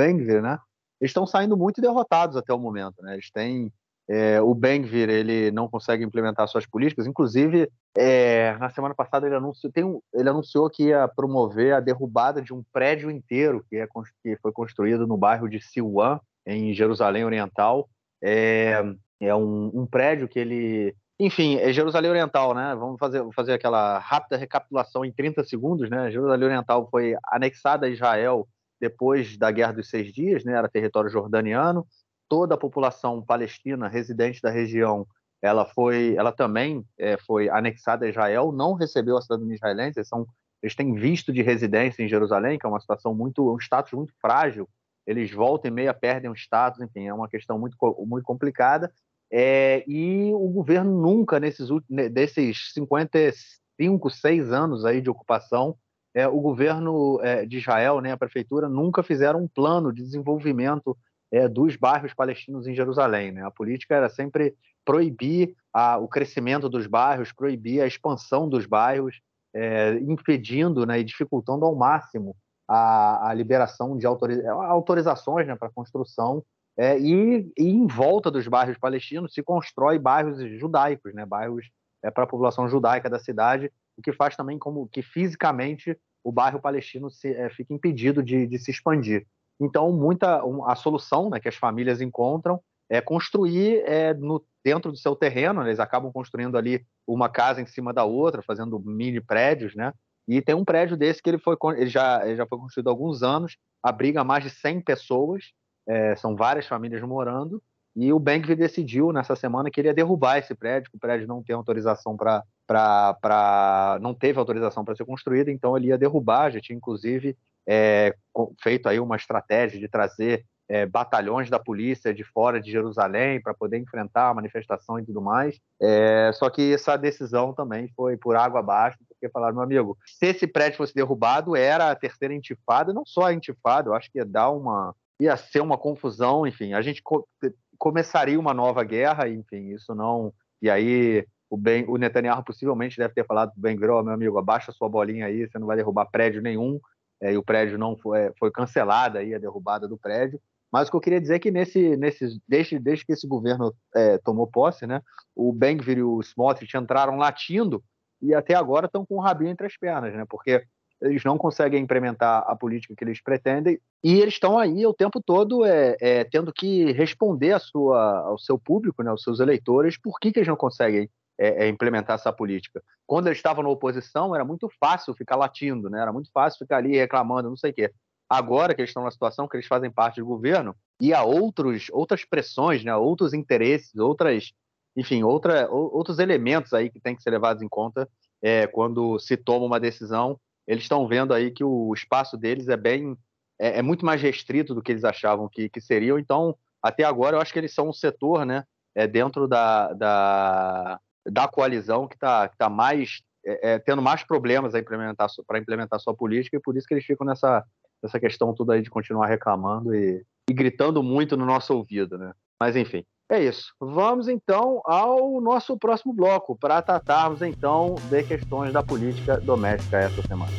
né, estão saindo muito derrotados até o momento, né, eles têm é, o Bengvir ele não consegue implementar suas políticas. Inclusive, é, na semana passada ele anunciou, um, ele anunciou que ia promover a derrubada de um prédio inteiro que, é, que foi construído no bairro de Silwan, em Jerusalém Oriental. É, é um, um, prédio que ele, enfim, é Jerusalém Oriental, né? Vamos fazer, fazer aquela rápida recapitulação em 30 segundos, né? Jerusalém Oriental foi anexada a Israel depois da Guerra dos Seis Dias, né? Era território jordaniano toda a população palestina residente da região ela foi ela também é, foi anexada a Israel não recebeu a cidadania israelense eles, são, eles têm visto de residência em Jerusalém que é uma situação muito um status muito frágil eles voltam e meia perdem o status enfim é uma questão muito muito complicada é, e o governo nunca nesses desses 55 cinco, seis anos aí de ocupação, é, o governo é, de Israel, né, a prefeitura, nunca fizeram um plano de desenvolvimento é, dos bairros palestinos em Jerusalém. Né? A política era sempre proibir a, o crescimento dos bairros, proibir a expansão dos bairros, é, impedindo né, e dificultando ao máximo a, a liberação de autoriza autorizações né, para construção. É, e, e, em volta dos bairros palestinos se constrói bairros judaicos, né, bairros é, para a população judaica da cidade, o que faz também como que fisicamente o bairro palestino se, é, fica impedido de, de, se expandir. Então, muita a solução né, que as famílias encontram é construir é, no, dentro do seu terreno. Né, eles acabam construindo ali uma casa em cima da outra, fazendo mini prédios, né? E tem um prédio desse que ele foi, ele já, ele já foi construído há alguns anos, abriga mais de 100 pessoas, é, são várias famílias morando, e o Bankville decidiu nessa semana que ele ia derrubar esse prédio, que o prédio não tem autorização para não teve autorização para ser construído, então ele ia derrubar, já tinha inclusive é, feito aí uma estratégia de trazer é, batalhões da polícia de fora de Jerusalém para poder enfrentar a manifestação e tudo mais. É, só que essa decisão também foi por água abaixo, porque falaram, meu amigo, se esse prédio fosse derrubado, era a terceira intifada, não só a intifada, eu acho que ia dar uma. ia ser uma confusão, enfim, a gente co começaria uma nova guerra, enfim, isso não. E aí o, ben, o Netanyahu possivelmente deve ter falado Ben Gro, meu amigo, abaixa sua bolinha aí, você não vai derrubar prédio nenhum, é, e o prédio não foi, é, foi cancelada aí a derrubada do prédio. Mas o que eu queria dizer é que nesse, nesse, desde, desde que esse governo é, tomou posse, né, o Ben-Gvir e o Smotrich entraram latindo e até agora estão com o rabinho entre as pernas, né, porque eles não conseguem implementar a política que eles pretendem e eles estão aí o tempo todo é, é, tendo que responder a sua, ao seu público, né, aos seus eleitores, por que, que eles não conseguem é, é, implementar essa política. Quando eles estavam na oposição, era muito fácil ficar latindo, né? era muito fácil ficar ali reclamando, não sei o quê. Agora que eles estão na situação que eles fazem parte do governo e há outros, outras pressões, né? outros interesses, outras, enfim, outra, outros elementos aí que têm que ser levados em conta é, quando se toma uma decisão. Eles estão vendo aí que o espaço deles é bem é, é muito mais restrito do que eles achavam que, que seriam. Então, até agora, eu acho que eles são um setor, né? É, dentro da, da, da coalizão que está tá mais é, é, tendo mais problemas para implementar, implementar sua política e por isso que eles ficam nessa, nessa questão toda aí de continuar reclamando e, e gritando muito no nosso ouvido, né? Mas enfim, é isso. Vamos então ao nosso próximo bloco para tratarmos então de questões da política doméstica essa semana.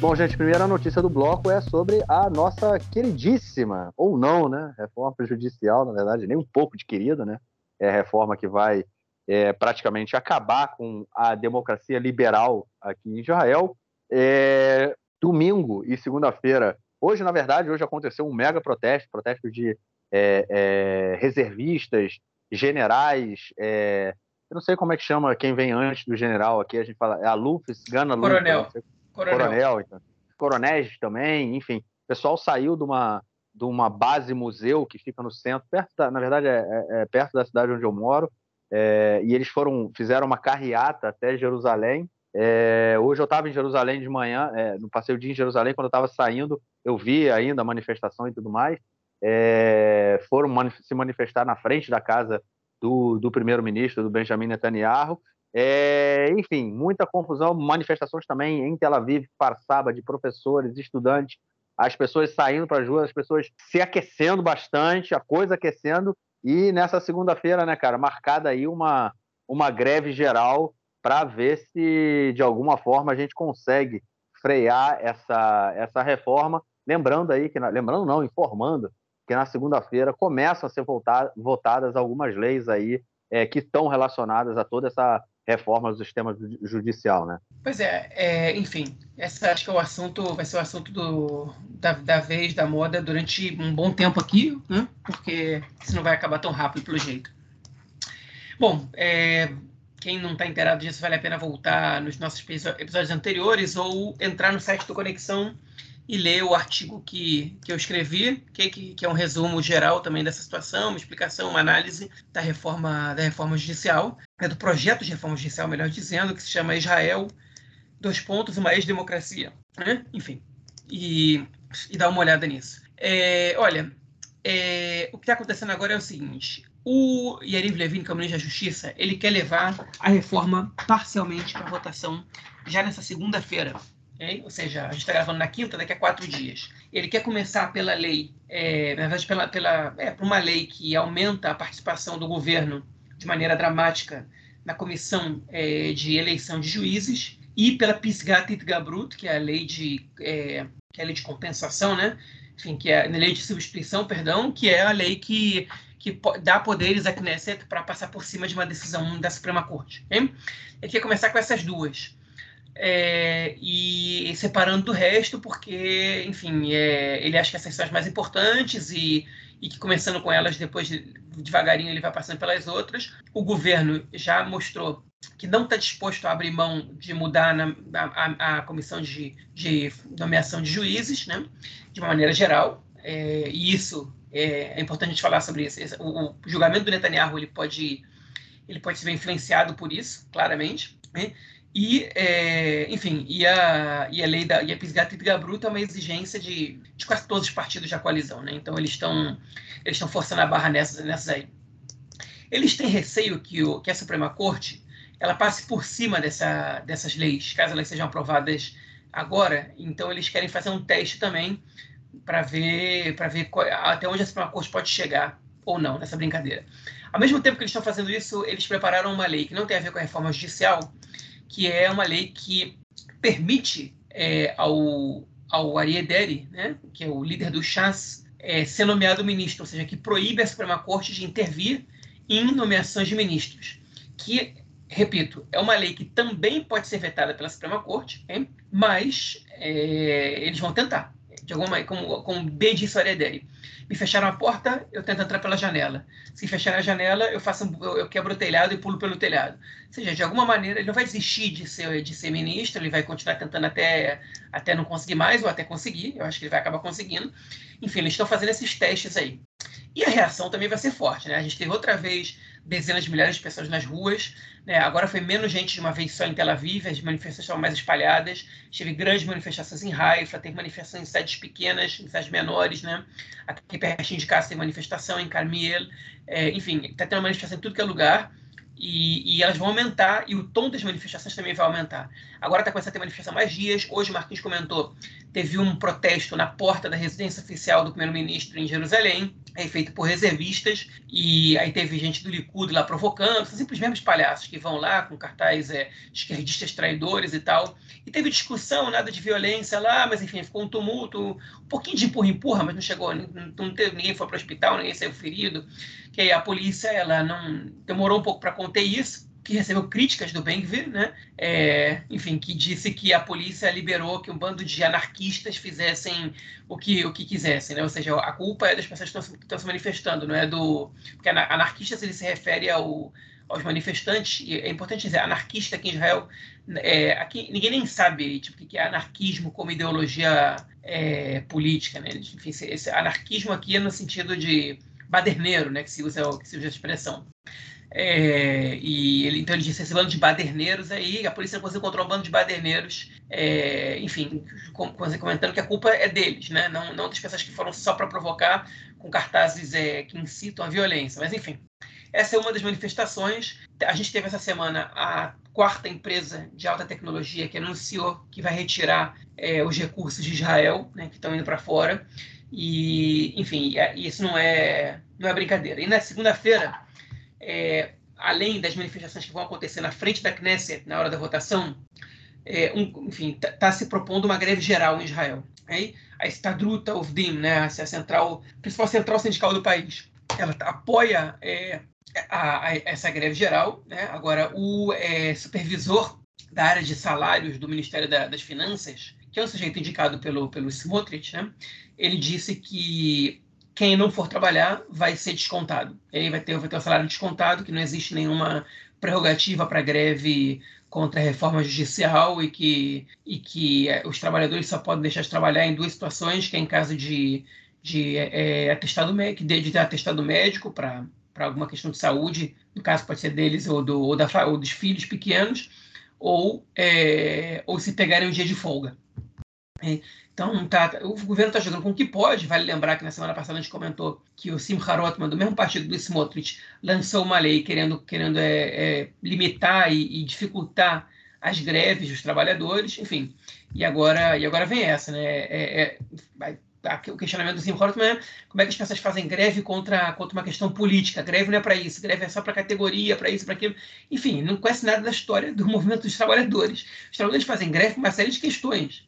Bom, gente, a primeira notícia do bloco é sobre a nossa queridíssima, ou não, né? Reforma judicial, na verdade, nem um pouco de querida, né? É a reforma que vai é, praticamente acabar com a democracia liberal aqui em Israel. É, domingo e segunda-feira, hoje, na verdade, hoje aconteceu um mega protesto protesto de é, é reservistas, generais, é, eu não sei como é que chama quem vem antes do general aqui, a gente fala, é a Lufis, Gana Lufis. Coronel. Coronel. Coronel então. Coronéis também, enfim. O pessoal saiu de uma, de uma base museu que fica no centro, perto da, na verdade é, é, é perto da cidade onde eu moro, é, e eles foram fizeram uma carreata até Jerusalém. É, hoje eu estava em Jerusalém de manhã, é, no passeio dia em Jerusalém, quando eu estava saindo, eu vi ainda a manifestação e tudo mais. É, foram se manifestar na frente da casa do, do primeiro-ministro, do Benjamin Netanyahu, é, enfim, muita confusão, manifestações também em Tel Aviv, Farsaba, de professores, estudantes, as pessoas saindo para as ruas, as pessoas se aquecendo bastante, a coisa aquecendo, e nessa segunda-feira, né, cara, marcada aí uma, uma greve geral para ver se de alguma forma a gente consegue frear essa, essa reforma. Lembrando aí que, lembrando não, informando que na segunda-feira começam a ser votadas algumas leis aí é, que estão relacionadas a toda essa reforma do sistema judicial, né? Pois é, é, enfim, essa acho que é o assunto, vai ser o assunto do, da, da vez, da moda, durante um bom tempo aqui, né? Porque isso não vai acabar tão rápido pelo jeito. Bom, é, quem não está inteirado disso, vale a pena voltar nos nossos episódios anteriores ou entrar no site do Conexão e ler o artigo que, que eu escrevi, que, que, que, é um resumo geral também dessa situação, uma explicação, uma análise da reforma, da reforma judicial, é do projeto de reforma judicial, melhor dizendo, que se chama Israel, dois pontos, uma ex-democracia. Né? Enfim, e, e dá uma olhada nisso. É, olha, é, o que está acontecendo agora é o seguinte: o Yariv Levin, que é o ministro da Justiça, ele quer levar a reforma parcialmente para votação já nessa segunda-feira. Ou seja, a gente está gravando na quinta, daqui a quatro dias. Ele quer começar pela lei, é, na verdade, pela, pela, é, por uma lei que aumenta a participação do governo de maneira dramática na comissão é, de eleição de juízes e pela Pisgatit Gabrut, que é a lei de, é, que é a lei de compensação, né? Enfim, que é a lei de subscrição, perdão, que é a lei que que dá poderes à Knesset para passar por cima de uma decisão da Suprema Corte. Okay? Ele quer começar com essas duas. É, e separando do resto, porque, enfim, é, ele acha que essas são as mais importantes e, e que começando com elas, depois devagarinho ele vai passando pelas outras. O governo já mostrou que não está disposto a abrir mão de mudar na, a, a, comissão de, de nomeação de juízes, né, de uma maneira geral. É, e isso é, é, importante a gente falar sobre isso. O, o, julgamento do Netanyahu ele pode, ele pode ser influenciado por isso, claramente. Né? E, é, enfim, e a, e a lei da e a Pisgat Gabrut é uma exigência de, de quase todos os partidos da coalizão. Né? Então, eles estão eles estão forçando a barra nessas, nessas aí. Eles têm receio que, o, que a Suprema Corte ela passe por cima dessa, dessas leis, caso elas sejam aprovadas agora. Então, eles querem fazer um teste também para ver, para ver qual, até onde a Suprema Corte pode chegar ou não nessa brincadeira. Ao mesmo tempo que eles estão fazendo isso, eles prepararam uma lei que não tem a ver com a reforma judicial, que é uma lei que permite é, ao, ao Ariederi, né, que é o líder do Chas, é, ser nomeado ministro, ou seja, que proíbe a Suprema Corte de intervir em nomeações de ministros. Que, repito, é uma lei que também pode ser vetada pela Suprema Corte, hein? mas é, eles vão tentar de alguma como, como B disse Aredei. Me fecharam a porta, eu tento entrar pela janela. Se fechar a janela, eu faço eu, eu quebro o telhado e pulo pelo telhado. Ou seja, de alguma maneira ele não vai desistir de ser de ser ministro, ele vai continuar tentando até até não conseguir mais ou até conseguir. Eu acho que ele vai acabar conseguindo. Enfim, eles estão fazendo esses testes aí. E a reação também vai ser forte, né? A gente teve outra vez dezenas de milhares de pessoas nas ruas. Né? Agora foi menos gente de uma vez só em Tel Aviv, as manifestações estavam mais espalhadas. Teve grandes manifestações em Haifa, teve manifestações em cidades pequenas, em cidades menores. Né? Aqui pertinho de casa tem manifestação em Carmiel. É, enfim, está tendo manifestação em tudo que é lugar. E, e, elas vão aumentar e o tom das manifestações também vai aumentar. Agora está começando a ter manifestação mais dias. Hoje, Marquinhos comentou, teve um protesto na porta da residência oficial do primeiro-ministro em Jerusalém, é feito por reservistas, e aí teve gente do Likud lá provocando, mesmos palhaços que vão lá com cartazes é, esquerdistas traidores e tal. E teve discussão, nada de violência lá, mas enfim, ficou um tumulto, um pouquinho de empurra-empurra, mas não chegou, não teve, ninguém foi para o hospital, ninguém saiu ferido. Que a polícia ela não demorou um pouco para conter isso, que recebeu críticas do Bengvir, né? É, enfim, que disse que a polícia liberou que um bando de anarquistas fizessem o que, o que quisessem, né? Ou seja, a culpa é das pessoas que estão, que estão se manifestando, não é do... Porque anarquistas, ele se refere ao, aos manifestantes, e é importante dizer, anarquista aqui em Israel, é, aqui ninguém nem sabe tipo, o que é anarquismo como ideologia é, política, né? Enfim, esse anarquismo aqui é no sentido de baderneiro, né? Que se usa, que se usa a expressão. É, e ele, então ele disse esse bando de baderneiros aí, a polícia conseguiu encontrar um bando de baderneiros, é, enfim, comentando que a culpa é deles, né? não, não das pessoas que foram só para provocar com cartazes é, que incitam a violência. Mas enfim, essa é uma das manifestações. A gente teve essa semana a quarta empresa de alta tecnologia que anunciou que vai retirar é, os recursos de Israel, né, que estão indo para fora. E, enfim, isso não é, não é brincadeira. E na segunda-feira é, além das manifestações que vão acontecer na frente da Knesset na hora da votação, é, um, enfim, está tá se propondo uma greve geral em Israel. Aí, a Estadruta Ovdim, né, a central, principal central sindical do país, ela apoia é, a, a, essa greve geral. Né? Agora, o é, supervisor da área de salários do Ministério da, das Finanças, que é um sujeito indicado pelo, pelo Smotrich, né? ele disse que quem não for trabalhar vai ser descontado. E aí vai ter, vai ter o salário descontado, que não existe nenhuma prerrogativa para greve contra a reforma judicial e que, e que é, os trabalhadores só podem deixar de trabalhar em duas situações, que é em caso de, de é, atestado médico, de, de atestado médico para alguma questão de saúde, no caso pode ser deles ou, do, ou, da, ou dos filhos pequenos, ou, é, ou se pegarem um dia de folga. Então, tá, o governo está jogando com o que pode. Vale lembrar que na semana passada a gente comentou que o Simcha Rotman, do mesmo partido do Smotrich, lançou uma lei querendo, querendo é, é, limitar e, e, dificultar as greves dos trabalhadores, enfim. E agora, e agora vem essa, né? É, é vai, o questionamento do Sim Hortman é como é que as pessoas fazem greve contra, contra uma questão política. Greve não é para isso, greve é só para categoria, para isso, para aquilo. Enfim, não conhece nada da história do movimento dos trabalhadores. Os trabalhadores fazem greve por uma série de questões.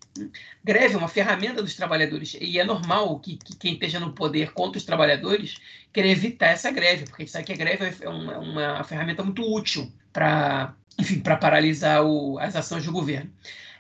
Greve é uma ferramenta dos trabalhadores e é normal que, que quem esteja no poder contra os trabalhadores queira evitar essa greve, porque a gente sabe que a greve é uma, uma ferramenta muito útil para, enfim, para paralisar o, as ações do governo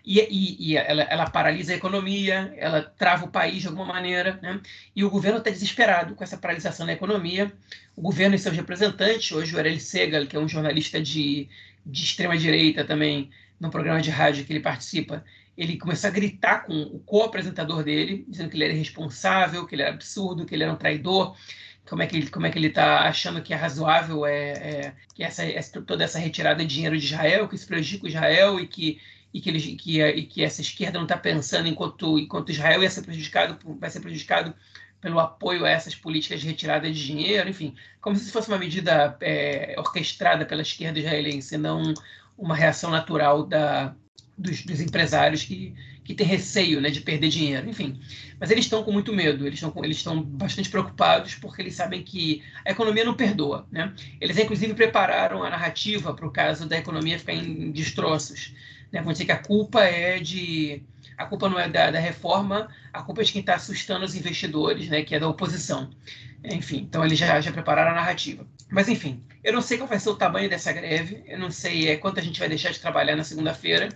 e, e, e ela, ela, paralisa a economia, ela trava o país de alguma maneira, né? e o governo está desesperado com essa paralisação da economia. O governo e seus representantes, hoje o Ariel Segal, que é um jornalista de, de extrema-direita também, no programa de rádio que ele participa, ele começou a gritar com o co-apresentador dele, dizendo que ele era irresponsável, que ele era absurdo, que ele era um traidor, como é que ele é está achando que é razoável é, é que essa, essa, toda essa retirada de dinheiro de Israel, que isso prejudica Israel e que e que, que, e que essa esquerda não está pensando enquanto, enquanto Israel ia ser prejudicado, vai ser prejudicado pelo apoio a essas políticas de retirada de dinheiro, enfim, como se fosse uma medida é, orquestrada pela esquerda israelense, não uma reação natural da, dos, dos empresários que, que têm receio né, de perder dinheiro, enfim. Mas eles estão com muito medo, eles estão, eles bastante preocupados porque eles sabem que a economia não perdoa. Né? Eles, inclusive, prepararam a narrativa para o caso da economia ficar em destroços né? Vamos dizer que a culpa é de. A culpa não é da, da reforma, a culpa é de quem está assustando os investidores, né? que é da oposição. Enfim, então eles já, já prepararam a narrativa. Mas, enfim, eu não sei qual vai ser o tamanho dessa greve, eu não sei é, quanto a gente vai deixar de trabalhar na segunda-feira,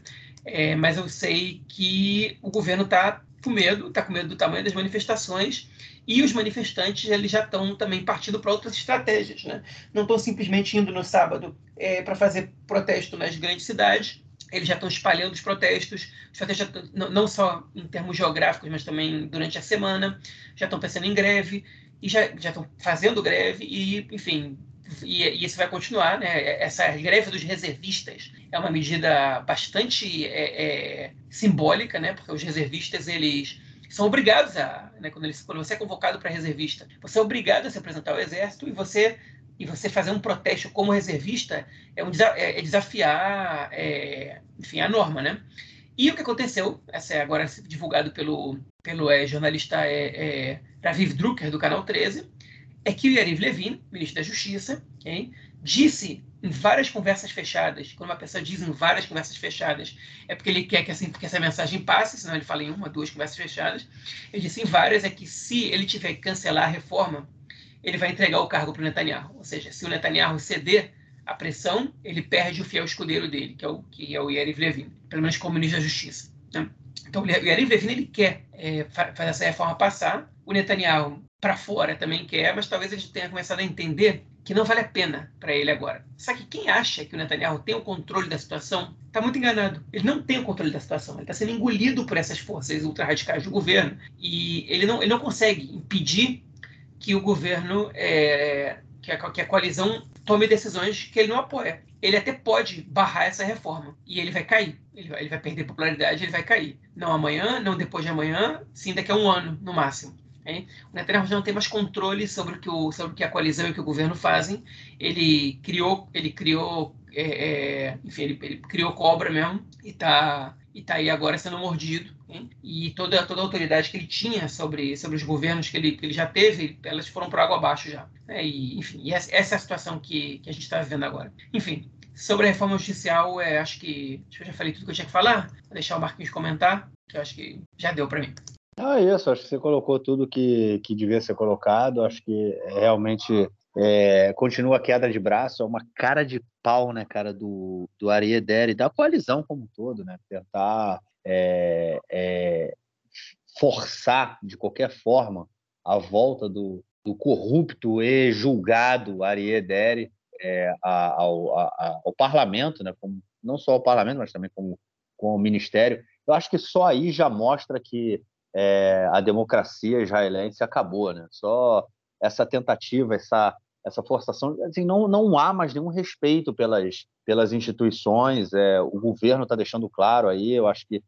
é, mas eu sei que o governo está com medo, está com medo do tamanho das manifestações e os manifestantes eles já estão também partindo para outras estratégias, né? Não estão simplesmente indo no sábado é, para fazer protesto nas grandes cidades, eles já estão espalhando os protestos, os protestos não só em termos geográficos, mas também durante a semana, já estão pensando em greve, e já, já estão fazendo greve, e, enfim, e, e, isso vai continuar, né? Essa greve dos reservistas é uma medida bastante é, é, simbólica, né? Porque os reservistas, eles são obrigados a, né? quando, eles, quando você é convocado para reservista, você é obrigado a se apresentar ao exército e você e você fazer um protesto como reservista é, um, é, é desafiar, é, enfim, a norma, né? E o que aconteceu, essa é agora divulgado pelo, pelo é, jornalista é, é, Raviv Drucker, do Canal 13, é que o Yariv Levin, ministro da Justiça, okay, disse em várias conversas fechadas, quando uma pessoa diz em várias conversas fechadas, é porque ele quer que, assim, que essa mensagem passe, senão ele fala em uma, duas conversas fechadas. Ele disse em várias é que se ele tiver que cancelar a reforma, ele vai entregar o cargo para o Netanyahu. Ou seja, se o Netanyahu ceder a pressão, ele perde o fiel escudeiro dele, que é o, que é o Yariv Levin, pelo menos como ministro da Justiça. Né? Então, o Yariv Levin ele quer é, fazer essa reforma passar, o Netanyahu para fora também quer, mas talvez ele tenha começado a entender que não vale a pena para ele agora. Só que quem acha que o Netanyahu tem o controle da situação está muito enganado. Ele não tem o controle da situação. Ele está sendo engolido por essas forças ultra-radicais do governo e ele não, ele não consegue impedir que o governo, é, que, a, que a coalizão tome decisões que ele não apoia. Ele até pode barrar essa reforma e ele vai cair. Ele vai, ele vai perder popularidade, ele vai cair. Não amanhã, não depois de amanhã, sim daqui a um ano, no máximo. Hein? O Netanyahu não tem mais controle sobre o que, o, sobre o que a coalizão e o que o governo fazem. Ele criou, ele criou, é, é, enfim, ele, ele, criou cobra mesmo e está e tá aí agora sendo mordido. Hein? E toda, toda a autoridade que ele tinha sobre, sobre os governos que ele, que ele já teve, elas foram por água abaixo já. Né? E, enfim, e essa, essa, é a situação que, que a gente está vivendo agora. Enfim, sobre a reforma judicial, é, acho, que, acho eu já falei tudo que eu tinha que falar. Vou deixar o Marquinhos comentar, que eu acho que já deu para mim. Ah, isso, acho que você colocou tudo que, que devia ser colocado. Acho que realmente é, continua a queda de braço, é uma cara de pau, né, cara, do, do Ariedere, da coalizão como um todo, né? Tentar é, é, forçar de qualquer forma a volta do, do corrupto e julgado Ariedere é, ao, ao, parlamento, né? Como, não só ao parlamento, mas também como, como ministério. Eu acho que só aí já mostra que é, a democracia israelense acabou, né? Só essa tentativa, essa essa forçação, assim, não, não há mais nenhum respeito pelas, pelas instituições, é, o governo está deixando claro aí, eu acho que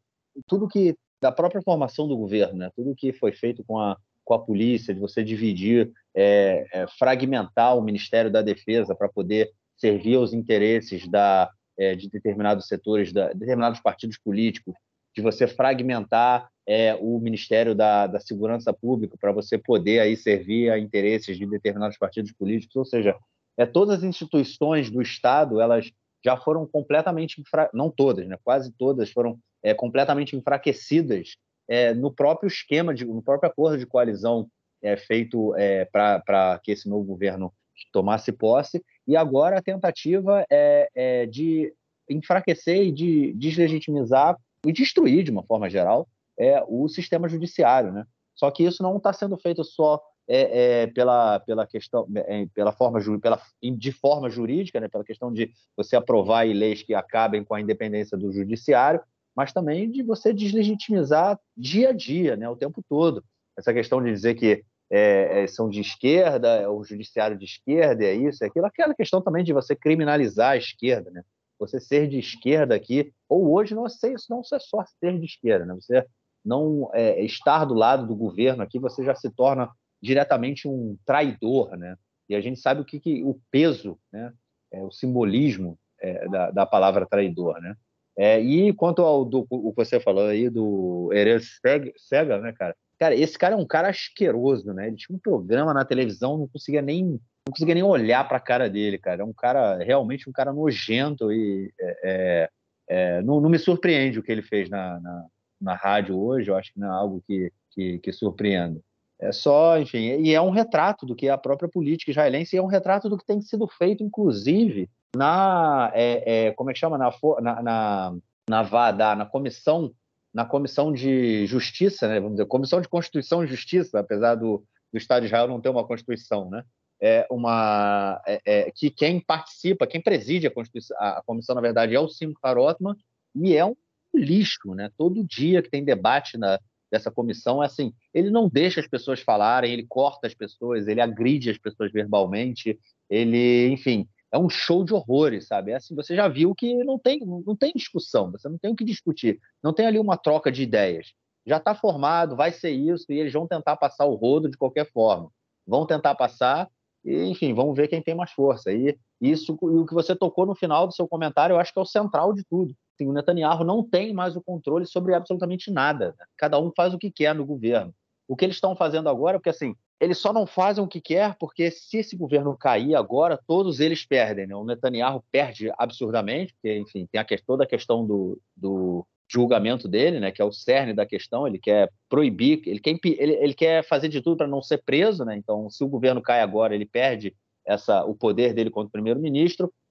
tudo que da própria formação do governo, né? Tudo que foi feito com a, com a polícia, de você dividir, é, é, fragmentar o Ministério da Defesa para poder servir aos interesses da, é, de determinados setores, da, determinados partidos políticos, de você fragmentar é, o Ministério da, da Segurança Pública para você poder aí servir a interesses de determinados partidos políticos, ou seja, é, todas as instituições do Estado elas já foram completamente, não todas, né, quase todas foram é, completamente enfraquecidas é, no próprio esquema, de, no próprio acordo de coalizão é, feito é, para que esse novo governo tomasse posse, e agora a tentativa é, é, de enfraquecer e de deslegitimizar e destruir, de uma forma geral, é, o sistema judiciário. Né? Só que isso não está sendo feito só é, é, pela, pela questão, é, pela forma, pela, de forma jurídica, né, pela questão de você aprovar leis que acabem com a independência do judiciário, mas também de você deslegitimizar dia a dia, né, o tempo todo. Essa questão de dizer que é, é, são de esquerda, é o judiciário de esquerda, é isso, é aquilo. Aquela questão também de você criminalizar a esquerda, né? Você ser de esquerda aqui, ou hoje não sei isso não é só ser de esquerda, né? Você não é, estar do lado do governo aqui, você já se torna diretamente um traidor, né? E a gente sabe o que, que o peso, né? É, o simbolismo é, da, da palavra traidor, né? É, e quanto ao do, o que você falou aí do Erez Sega, né, cara? Cara, esse cara é um cara asqueroso, né? Ele tinha um programa na televisão, não conseguia nem não conseguia nem olhar para a cara dele, cara. É um cara realmente um cara nojento e é, é, é, não, não, me surpreende o que ele fez na, na, na, rádio hoje. Eu acho que não é algo que, que, que surpreenda. É só, enfim, e é um retrato do que é a própria política israelense e é um retrato do que tem sido feito, inclusive, na, é, é, como é que chama, na, na, na, VADA, na comissão, na comissão de justiça, né, vamos dizer, comissão de Constituição e Justiça, apesar do, do Estado de Israel não ter uma Constituição, né, é uma é, é, que quem participa, quem preside a, Constituição, a comissão, na verdade, é o Simcha Rotman, e é um lixo, né? Todo dia que tem debate na, dessa comissão é assim, ele não deixa as pessoas falarem, ele corta as pessoas, ele agride as pessoas verbalmente, ele, enfim, é um show de horrores, sabe? É assim, você já viu que não tem, não tem discussão, você não tem o que discutir, não tem ali uma troca de ideias. Já está formado, vai ser isso, e eles vão tentar passar o rodo de qualquer forma. Vão tentar passar, e, enfim, vamos ver quem tem mais força. E isso, e o que você tocou no final do seu comentário, eu acho que é o central de tudo. Assim, o Netanyahu não tem mais o controle sobre absolutamente nada. Né? Cada um faz o que quer no governo. O que eles estão fazendo agora, porque assim, eles só não fazem o que quer porque se esse governo cair agora, todos eles perdem. Né? O Netanyahu perde absurdamente, porque, enfim, tem a, toda a questão do, do julgamento dele, né, que é o cerne da questão. Ele quer proibir, ele quer, ele, ele quer fazer de tudo para não ser preso. Né? Então, se o governo cai agora, ele perde essa, o poder dele contra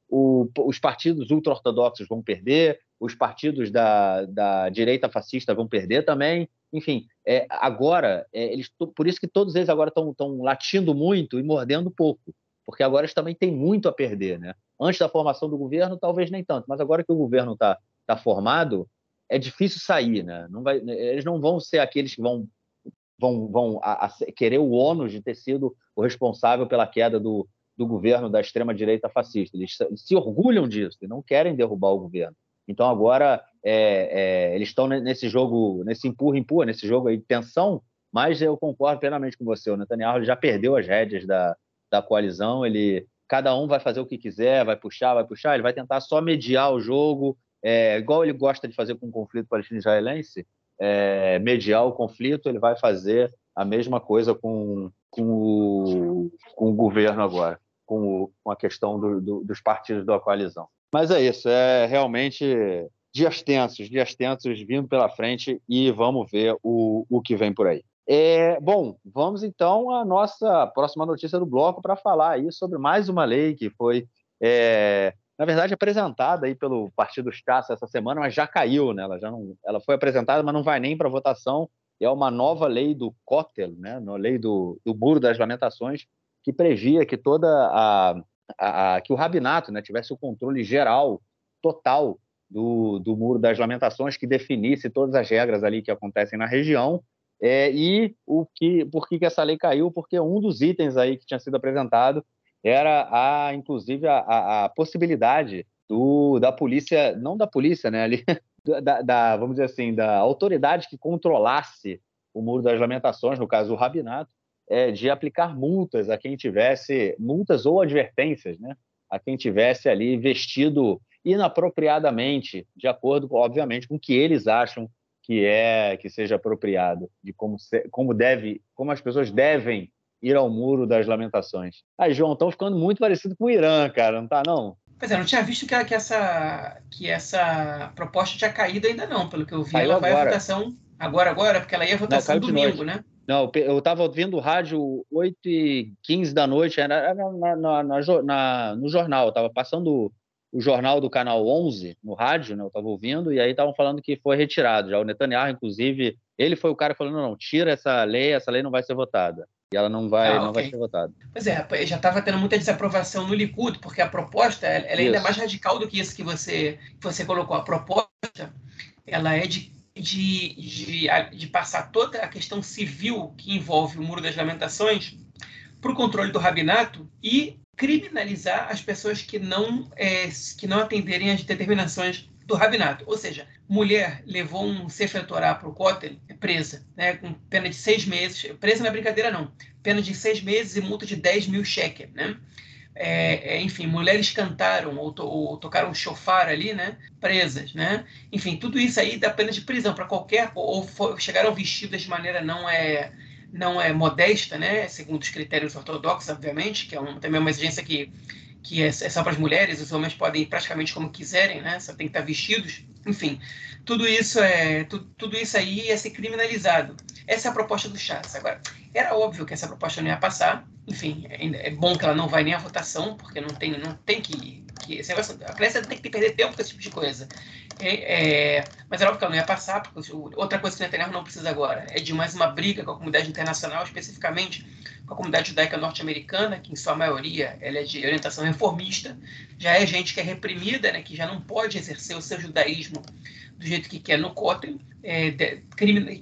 o os partidos ultra-ortodoxos vão perder, os partidos da, da direita fascista vão perder também. Enfim, é, agora, é, eles, por isso que todos eles agora estão latindo muito e mordendo pouco, porque agora eles também têm muito a perder. Né? Antes da formação do governo, talvez nem tanto, mas agora que o governo está tá formado, é difícil sair. Né? Não vai, eles não vão ser aqueles que vão, vão, vão a, a querer o ônus de ter sido o responsável pela queda do, do governo da extrema-direita fascista. Eles, se orgulham disso e não querem derrubar o governo. Então agora é, é, eles estão nesse jogo, nesse empurra-empurra, nesse jogo aí de tensão, mas eu concordo plenamente com você. O Netanyahu já perdeu as rédeas da, da coalizão, ele cada um vai fazer o que quiser, vai puxar, vai puxar, ele vai tentar só mediar o jogo, é, igual ele gosta de fazer com o conflito palestino-israelense, é, mediar o conflito, ele vai fazer a mesma coisa com, com, o, com o governo agora, com, o, com a questão do, do, dos partidos da coalizão. Mas é isso, é realmente dias tensos, dias tensos vindo pela frente e vamos ver o, o que vem por aí. É, bom, vamos então à nossa próxima notícia do bloco para falar aí sobre mais uma lei que foi, é, na verdade, apresentada aí pelo Partido Estácio essa semana, mas já caiu, né? Ela já não, ela foi apresentada, mas não vai nem para votação. É uma nova lei do Cótel, né? Lei do, do Muro das Lamentações, que previa que toda a a, a, que o rabinato né, tivesse o controle geral, total, do, do Muro das Lamentações, que definisse todas as regras ali que acontecem na região. É, e o que, por que, essa lei caiu? Porque um dos itens aí que tinha sido apresentado era, a, inclusive, a, a, a possibilidade do, da polícia, não da polícia, né, ali, da, da, vamos dizer assim, da autoridade que controlasse o Muro das Lamentações, no caso o Rabinato, é, de aplicar multas a quem tivesse multas ou advertências, né? A quem tivesse ali vestido inapropriadamente, de acordo, obviamente, com o que eles acham que é que seja apropriado, de como se, como deve, como as pessoas devem ir ao muro das lamentações. Aí, João, estão ficando muito parecido com o Irã, cara, não tá não? Pois é, não tinha visto que, que, essa, que essa proposta tinha caído ainda não, pelo que eu vi. Caiu ela vai à votação agora, agora, porque ela ia à votação não, domingo, né? Não, eu estava ouvindo rádio 8 e 15 da noite, era na, na, na, no jornal, estava passando o jornal do canal 11 no rádio, né, eu estava ouvindo, e aí estavam falando que foi retirado já. O Netanyahu, inclusive, ele foi o cara falando: não, não, tira essa lei, essa lei não vai ser votada. E ela não vai, ah, não vai ser votada. Pois é, já estava tendo muita desaprovação no Likud, porque a proposta ela é ainda mais radical do que isso que você, que você colocou. A proposta ela é de de, de, de passar toda a questão civil que envolve o Muro das Lamentações para o controle do rabinato e criminalizar as pessoas que não, é, que não atenderem às determinações do rabinato. Ou seja, mulher levou um Sefer Torah para o Kotel, é presa, né, com pena de seis meses. Presa é brincadeira, não. Pena de seis meses e multa de 10 mil shekel, né? É, é, enfim, mulheres cantaram ou, to, ou, tocaram chofar ali, né? Presas, né? Enfim, tudo isso aí dá pena de prisão para qualquer ou for, chegaram vestidas de maneira não é não é modesta, né? Segundo os critérios ortodoxos, obviamente, que é um, também uma exigência que que é, é só para as mulheres, os homens podem ir praticamente como quiserem, né? Só tem que estar vestidos. Enfim, tudo isso é tudo, tudo isso aí ia ser criminalizado. Essa é a proposta do Chats. Agora, era óbvio que essa proposta não ia passar. Enfim, é, é bom que ela não vai nem à votação, porque não tem, não tem que, que esse negócio, a Grécia tem que perder tempo com esse tipo de coisa. É, é, mas era óbvio que ela não ia passar, porque outra coisa que o Netanyahu não precisa agora é de mais uma briga com a comunidade internacional, especificamente com a comunidade judaica norte-americana, que em sua maioria ela é de orientação reformista, já é gente que é reprimida, né, que já não pode exercer o seu judaísmo do jeito que quer no Kotel, é, de,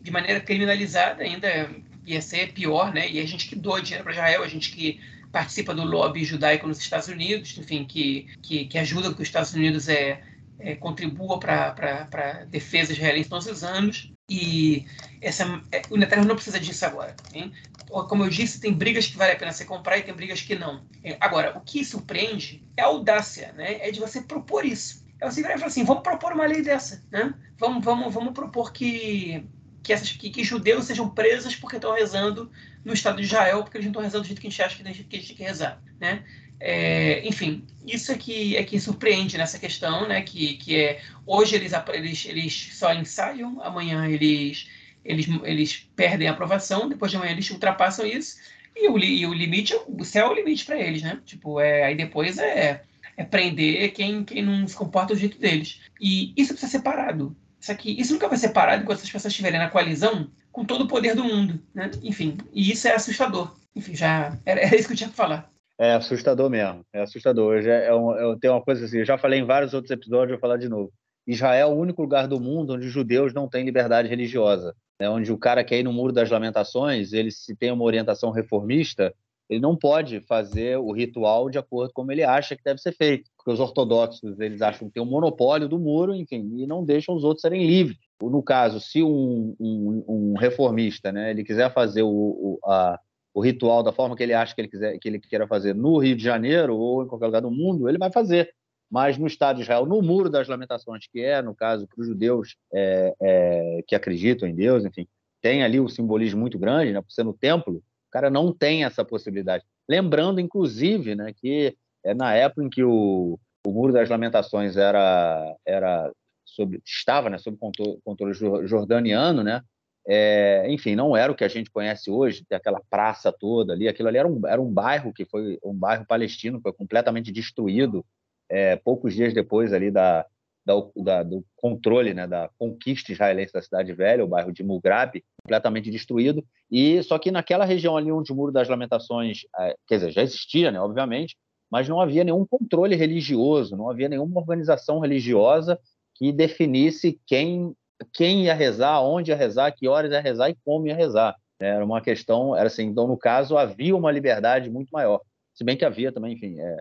de, maneira criminalizada ainda ia ser pior, né? E a gente que doa dinheiro para Israel, a gente que participa do lobby judaico nos Estados Unidos, enfim, que, que, que ajuda que os Estados Unidos é, é contribua para a defesa israelense todos os anos. E essa, é, o Netanyahu não precisa disso agora. Hein? Como eu disse, tem brigas que vale a pena você comprar e tem brigas que não. Agora, o que surpreende é a audácia, né? é de você propor isso. É você e falar assim, vamos propor uma lei dessa. Né? Vamos, vamos, vamos propor que que, essas, que, que judeus sejam presos porque estão rezando no Estado de Israel, porque eles não estão rezando do jeito que a gente acha que a gente, que que rezar, né? É, enfim, isso é que, é que surpreende nessa questão, né? Que, que é hoje eles, eles, eles só ensaiam, amanhã eles, eles, eles perdem a aprovação, depois de amanhã eles ultrapassam isso, e o, e o limite, o céu é o limite para eles, né? Tipo, é, aí depois é, é prender quem, quem não se comporta do jeito deles. E isso precisa ser parado. Isso, aqui, isso nunca vai ser parado enquanto essas pessoas estiverem na coalizão com todo o poder do mundo. Né? Enfim, e isso é assustador. Enfim, já era, era isso que eu tinha que falar. É assustador mesmo, é assustador. Eu, é um, eu tenho uma coisa assim, eu já falei em vários outros episódios, vou falar de novo. Israel é o único lugar do mundo onde os judeus não têm liberdade religiosa. Né? Onde o cara quer ir no Muro das Lamentações, ele se tem uma orientação reformista, ele não pode fazer o ritual de acordo com como ele acha que deve ser feito, porque os ortodoxos eles acham que tem um monopólio do muro, enfim, e não deixam os outros serem livres. No caso, se um, um, um reformista, né, ele quiser fazer o, o, a, o ritual da forma que ele acha que ele quiser que ele queira fazer no Rio de Janeiro ou em qualquer lugar do mundo, ele vai fazer. Mas no Estado de Israel, no Muro das Lamentações, que é, no caso, para os judeus é, é, que acreditam em Deus, enfim, tem ali um simbolismo muito grande, né, por ser no templo, cara não tem essa possibilidade. Lembrando, inclusive, né, que é na época em que o, o Muro das Lamentações era, era sobre, estava né, sob controle, controle jordaniano, né, é, enfim, não era o que a gente conhece hoje, aquela praça toda ali, aquilo ali era um, era um bairro que foi um bairro palestino, foi completamente destruído é, poucos dias depois ali da, da, do controle, né, da conquista israelense da cidade velha, o bairro de Mugrab, completamente destruído. E só que naquela região ali onde o Muro das Lamentações, é, quer dizer, já existia, né, obviamente, mas não havia nenhum controle religioso, não havia nenhuma organização religiosa que definisse quem quem ia rezar, onde ia rezar, que horas ia rezar e como ia rezar. Era uma questão, era assim, então no caso havia uma liberdade muito maior, se bem que havia também, enfim, é,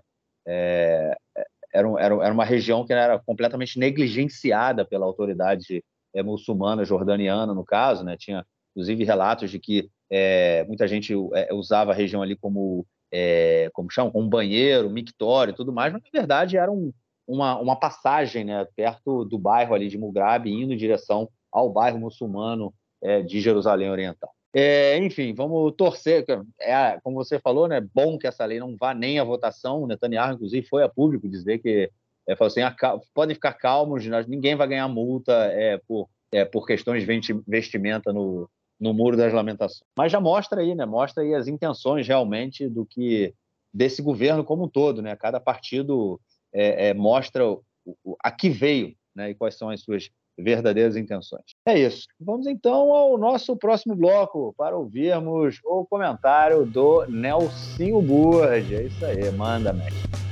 é, era, era, era uma região que era completamente negligenciada pela autoridade é, muçulmana, jordaniana, no caso, né? Tinha, inclusive, relatos de que é, muita gente é, usava a região ali como, é, como como banheiro, mictório e tudo mais, mas, na verdade, era um, uma, uma passagem né, perto do bairro ali de Mugrabi, indo em direção ao bairro muçulmano de Jerusalém Oriental. É, enfim, vamos torcer. É, como você falou, né, bom que essa lei não vá nem à votação. O Netanyahu, inclusive, foi a público dizer que é, falou assim: podem ficar calmos, ninguém vai ganhar multa é, por, é, por questões de vestimenta no, no Muro das Lamentações. Mas já mostra aí, né? Mostra aí as intenções realmente do que desse governo como um todo, né? Cada partido é, é, mostra o, o, a que veio, né? E quais são as suas verdadeiras intenções. É isso. Vamos então ao nosso próximo bloco para ouvirmos o comentário do Nelsinho Burge. É isso aí, manda, mestre.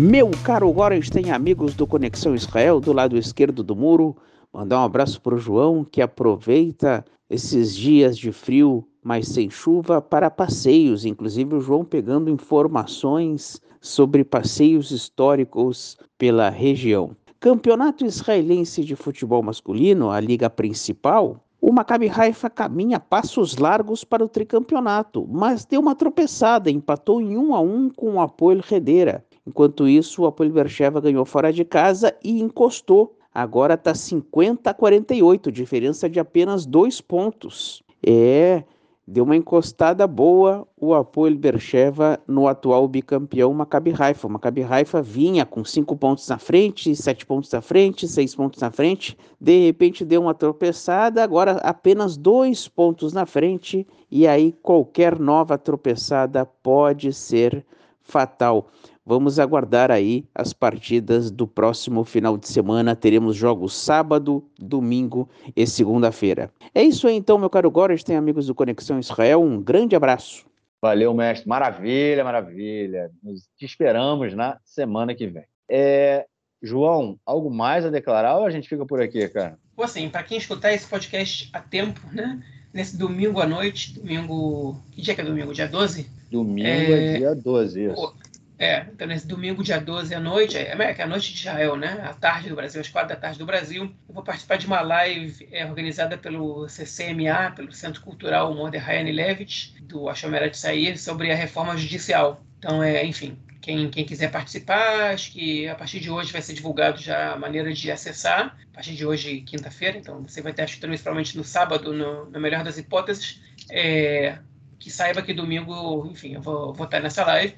Meu caro Gorens tem amigos do Conexão Israel do lado esquerdo do muro. Mandar um abraço para o João que aproveita esses dias de frio, mas sem chuva, para passeios. Inclusive o João pegando informações sobre passeios históricos pela região. Campeonato Israelense de Futebol Masculino, a liga principal, o Maccabi Haifa caminha passos largos para o tricampeonato, mas deu uma tropeçada, empatou em 1 a 1 com o Apoel Redera. Enquanto isso, o Apoel Bercheva ganhou fora de casa e encostou. Agora está 50 a 48, diferença de apenas dois pontos. É, deu uma encostada boa o Apoel Bercheva no atual bicampeão Maccabi Haifa. O Maccabi Haifa vinha com cinco pontos na frente, sete pontos na frente, seis pontos na frente. De repente deu uma tropeçada, agora apenas dois pontos na frente. E aí qualquer nova tropeçada pode ser fatal. Vamos aguardar aí as partidas do próximo final de semana. Teremos jogos sábado, domingo e segunda-feira. É isso aí então, meu caro Goras. Tem amigos do Conexão Israel. Um grande abraço. Valeu, mestre. Maravilha, maravilha. Nos esperamos na semana que vem. É, João, algo mais a declarar ou a gente fica por aqui, cara? Pô, assim, para quem escutar esse podcast a tempo, né? Nesse domingo à noite, domingo. Que dia que é domingo? Dia 12? Domingo é, é dia 12, isso. Pô, é, então nesse domingo, dia 12 à noite, é, é, é a noite de Israel, né? A tarde do Brasil, às quatro da tarde do Brasil. Eu vou participar de uma live é, organizada pelo CCMA, pelo Centro Cultural Mordechai Anilevich, do Ashomera de Sair, sobre a reforma judicial. Então, é, enfim, quem, quem, quiser participar, acho que a partir de hoje vai ser divulgado já a maneira de acessar. A partir de hoje, quinta-feira, então você vai estar escutando isso provavelmente no sábado, no, na melhor das hipóteses. É, que saiba que domingo, enfim, eu vou, vou estar nessa live.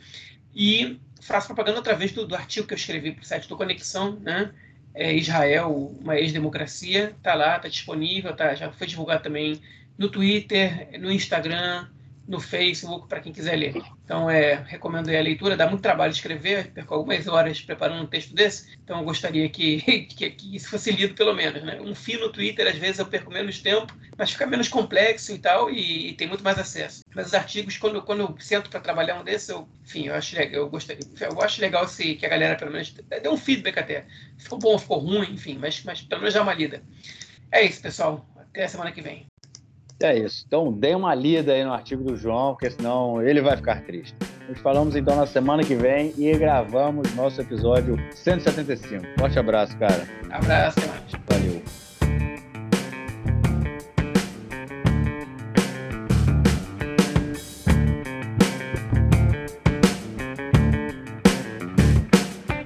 E faço propaganda através do, do artigo que eu escrevi para o site do Conexão, né? É Israel, uma ex-democracia, está lá, está disponível, tá, já foi divulgado também no Twitter, no Instagram, no Facebook para quem quiser ler. Então, é, recomendo a leitura, dá muito trabalho escrever, perco algumas horas preparando um texto desse, então eu gostaria que, que, que isso fosse lido pelo menos. Né? Um fio no Twitter, às vezes eu perco menos tempo, mas fica menos complexo e tal, e, e tem muito mais acesso. Mas os artigos, quando, quando eu sento para trabalhar um desses, eu, enfim, eu acho, eu gostaria, eu acho legal se, que a galera, pelo menos, dê um feedback até. Ficou bom, ficou ruim, enfim, mas, mas pelo menos já uma lida. É isso, pessoal. Até a semana que vem. É isso. Então, dê uma lida aí no artigo do João, porque senão ele vai ficar triste. Nos falamos então na semana que vem e gravamos nosso episódio 175. Forte abraço, cara. Abraço, mais.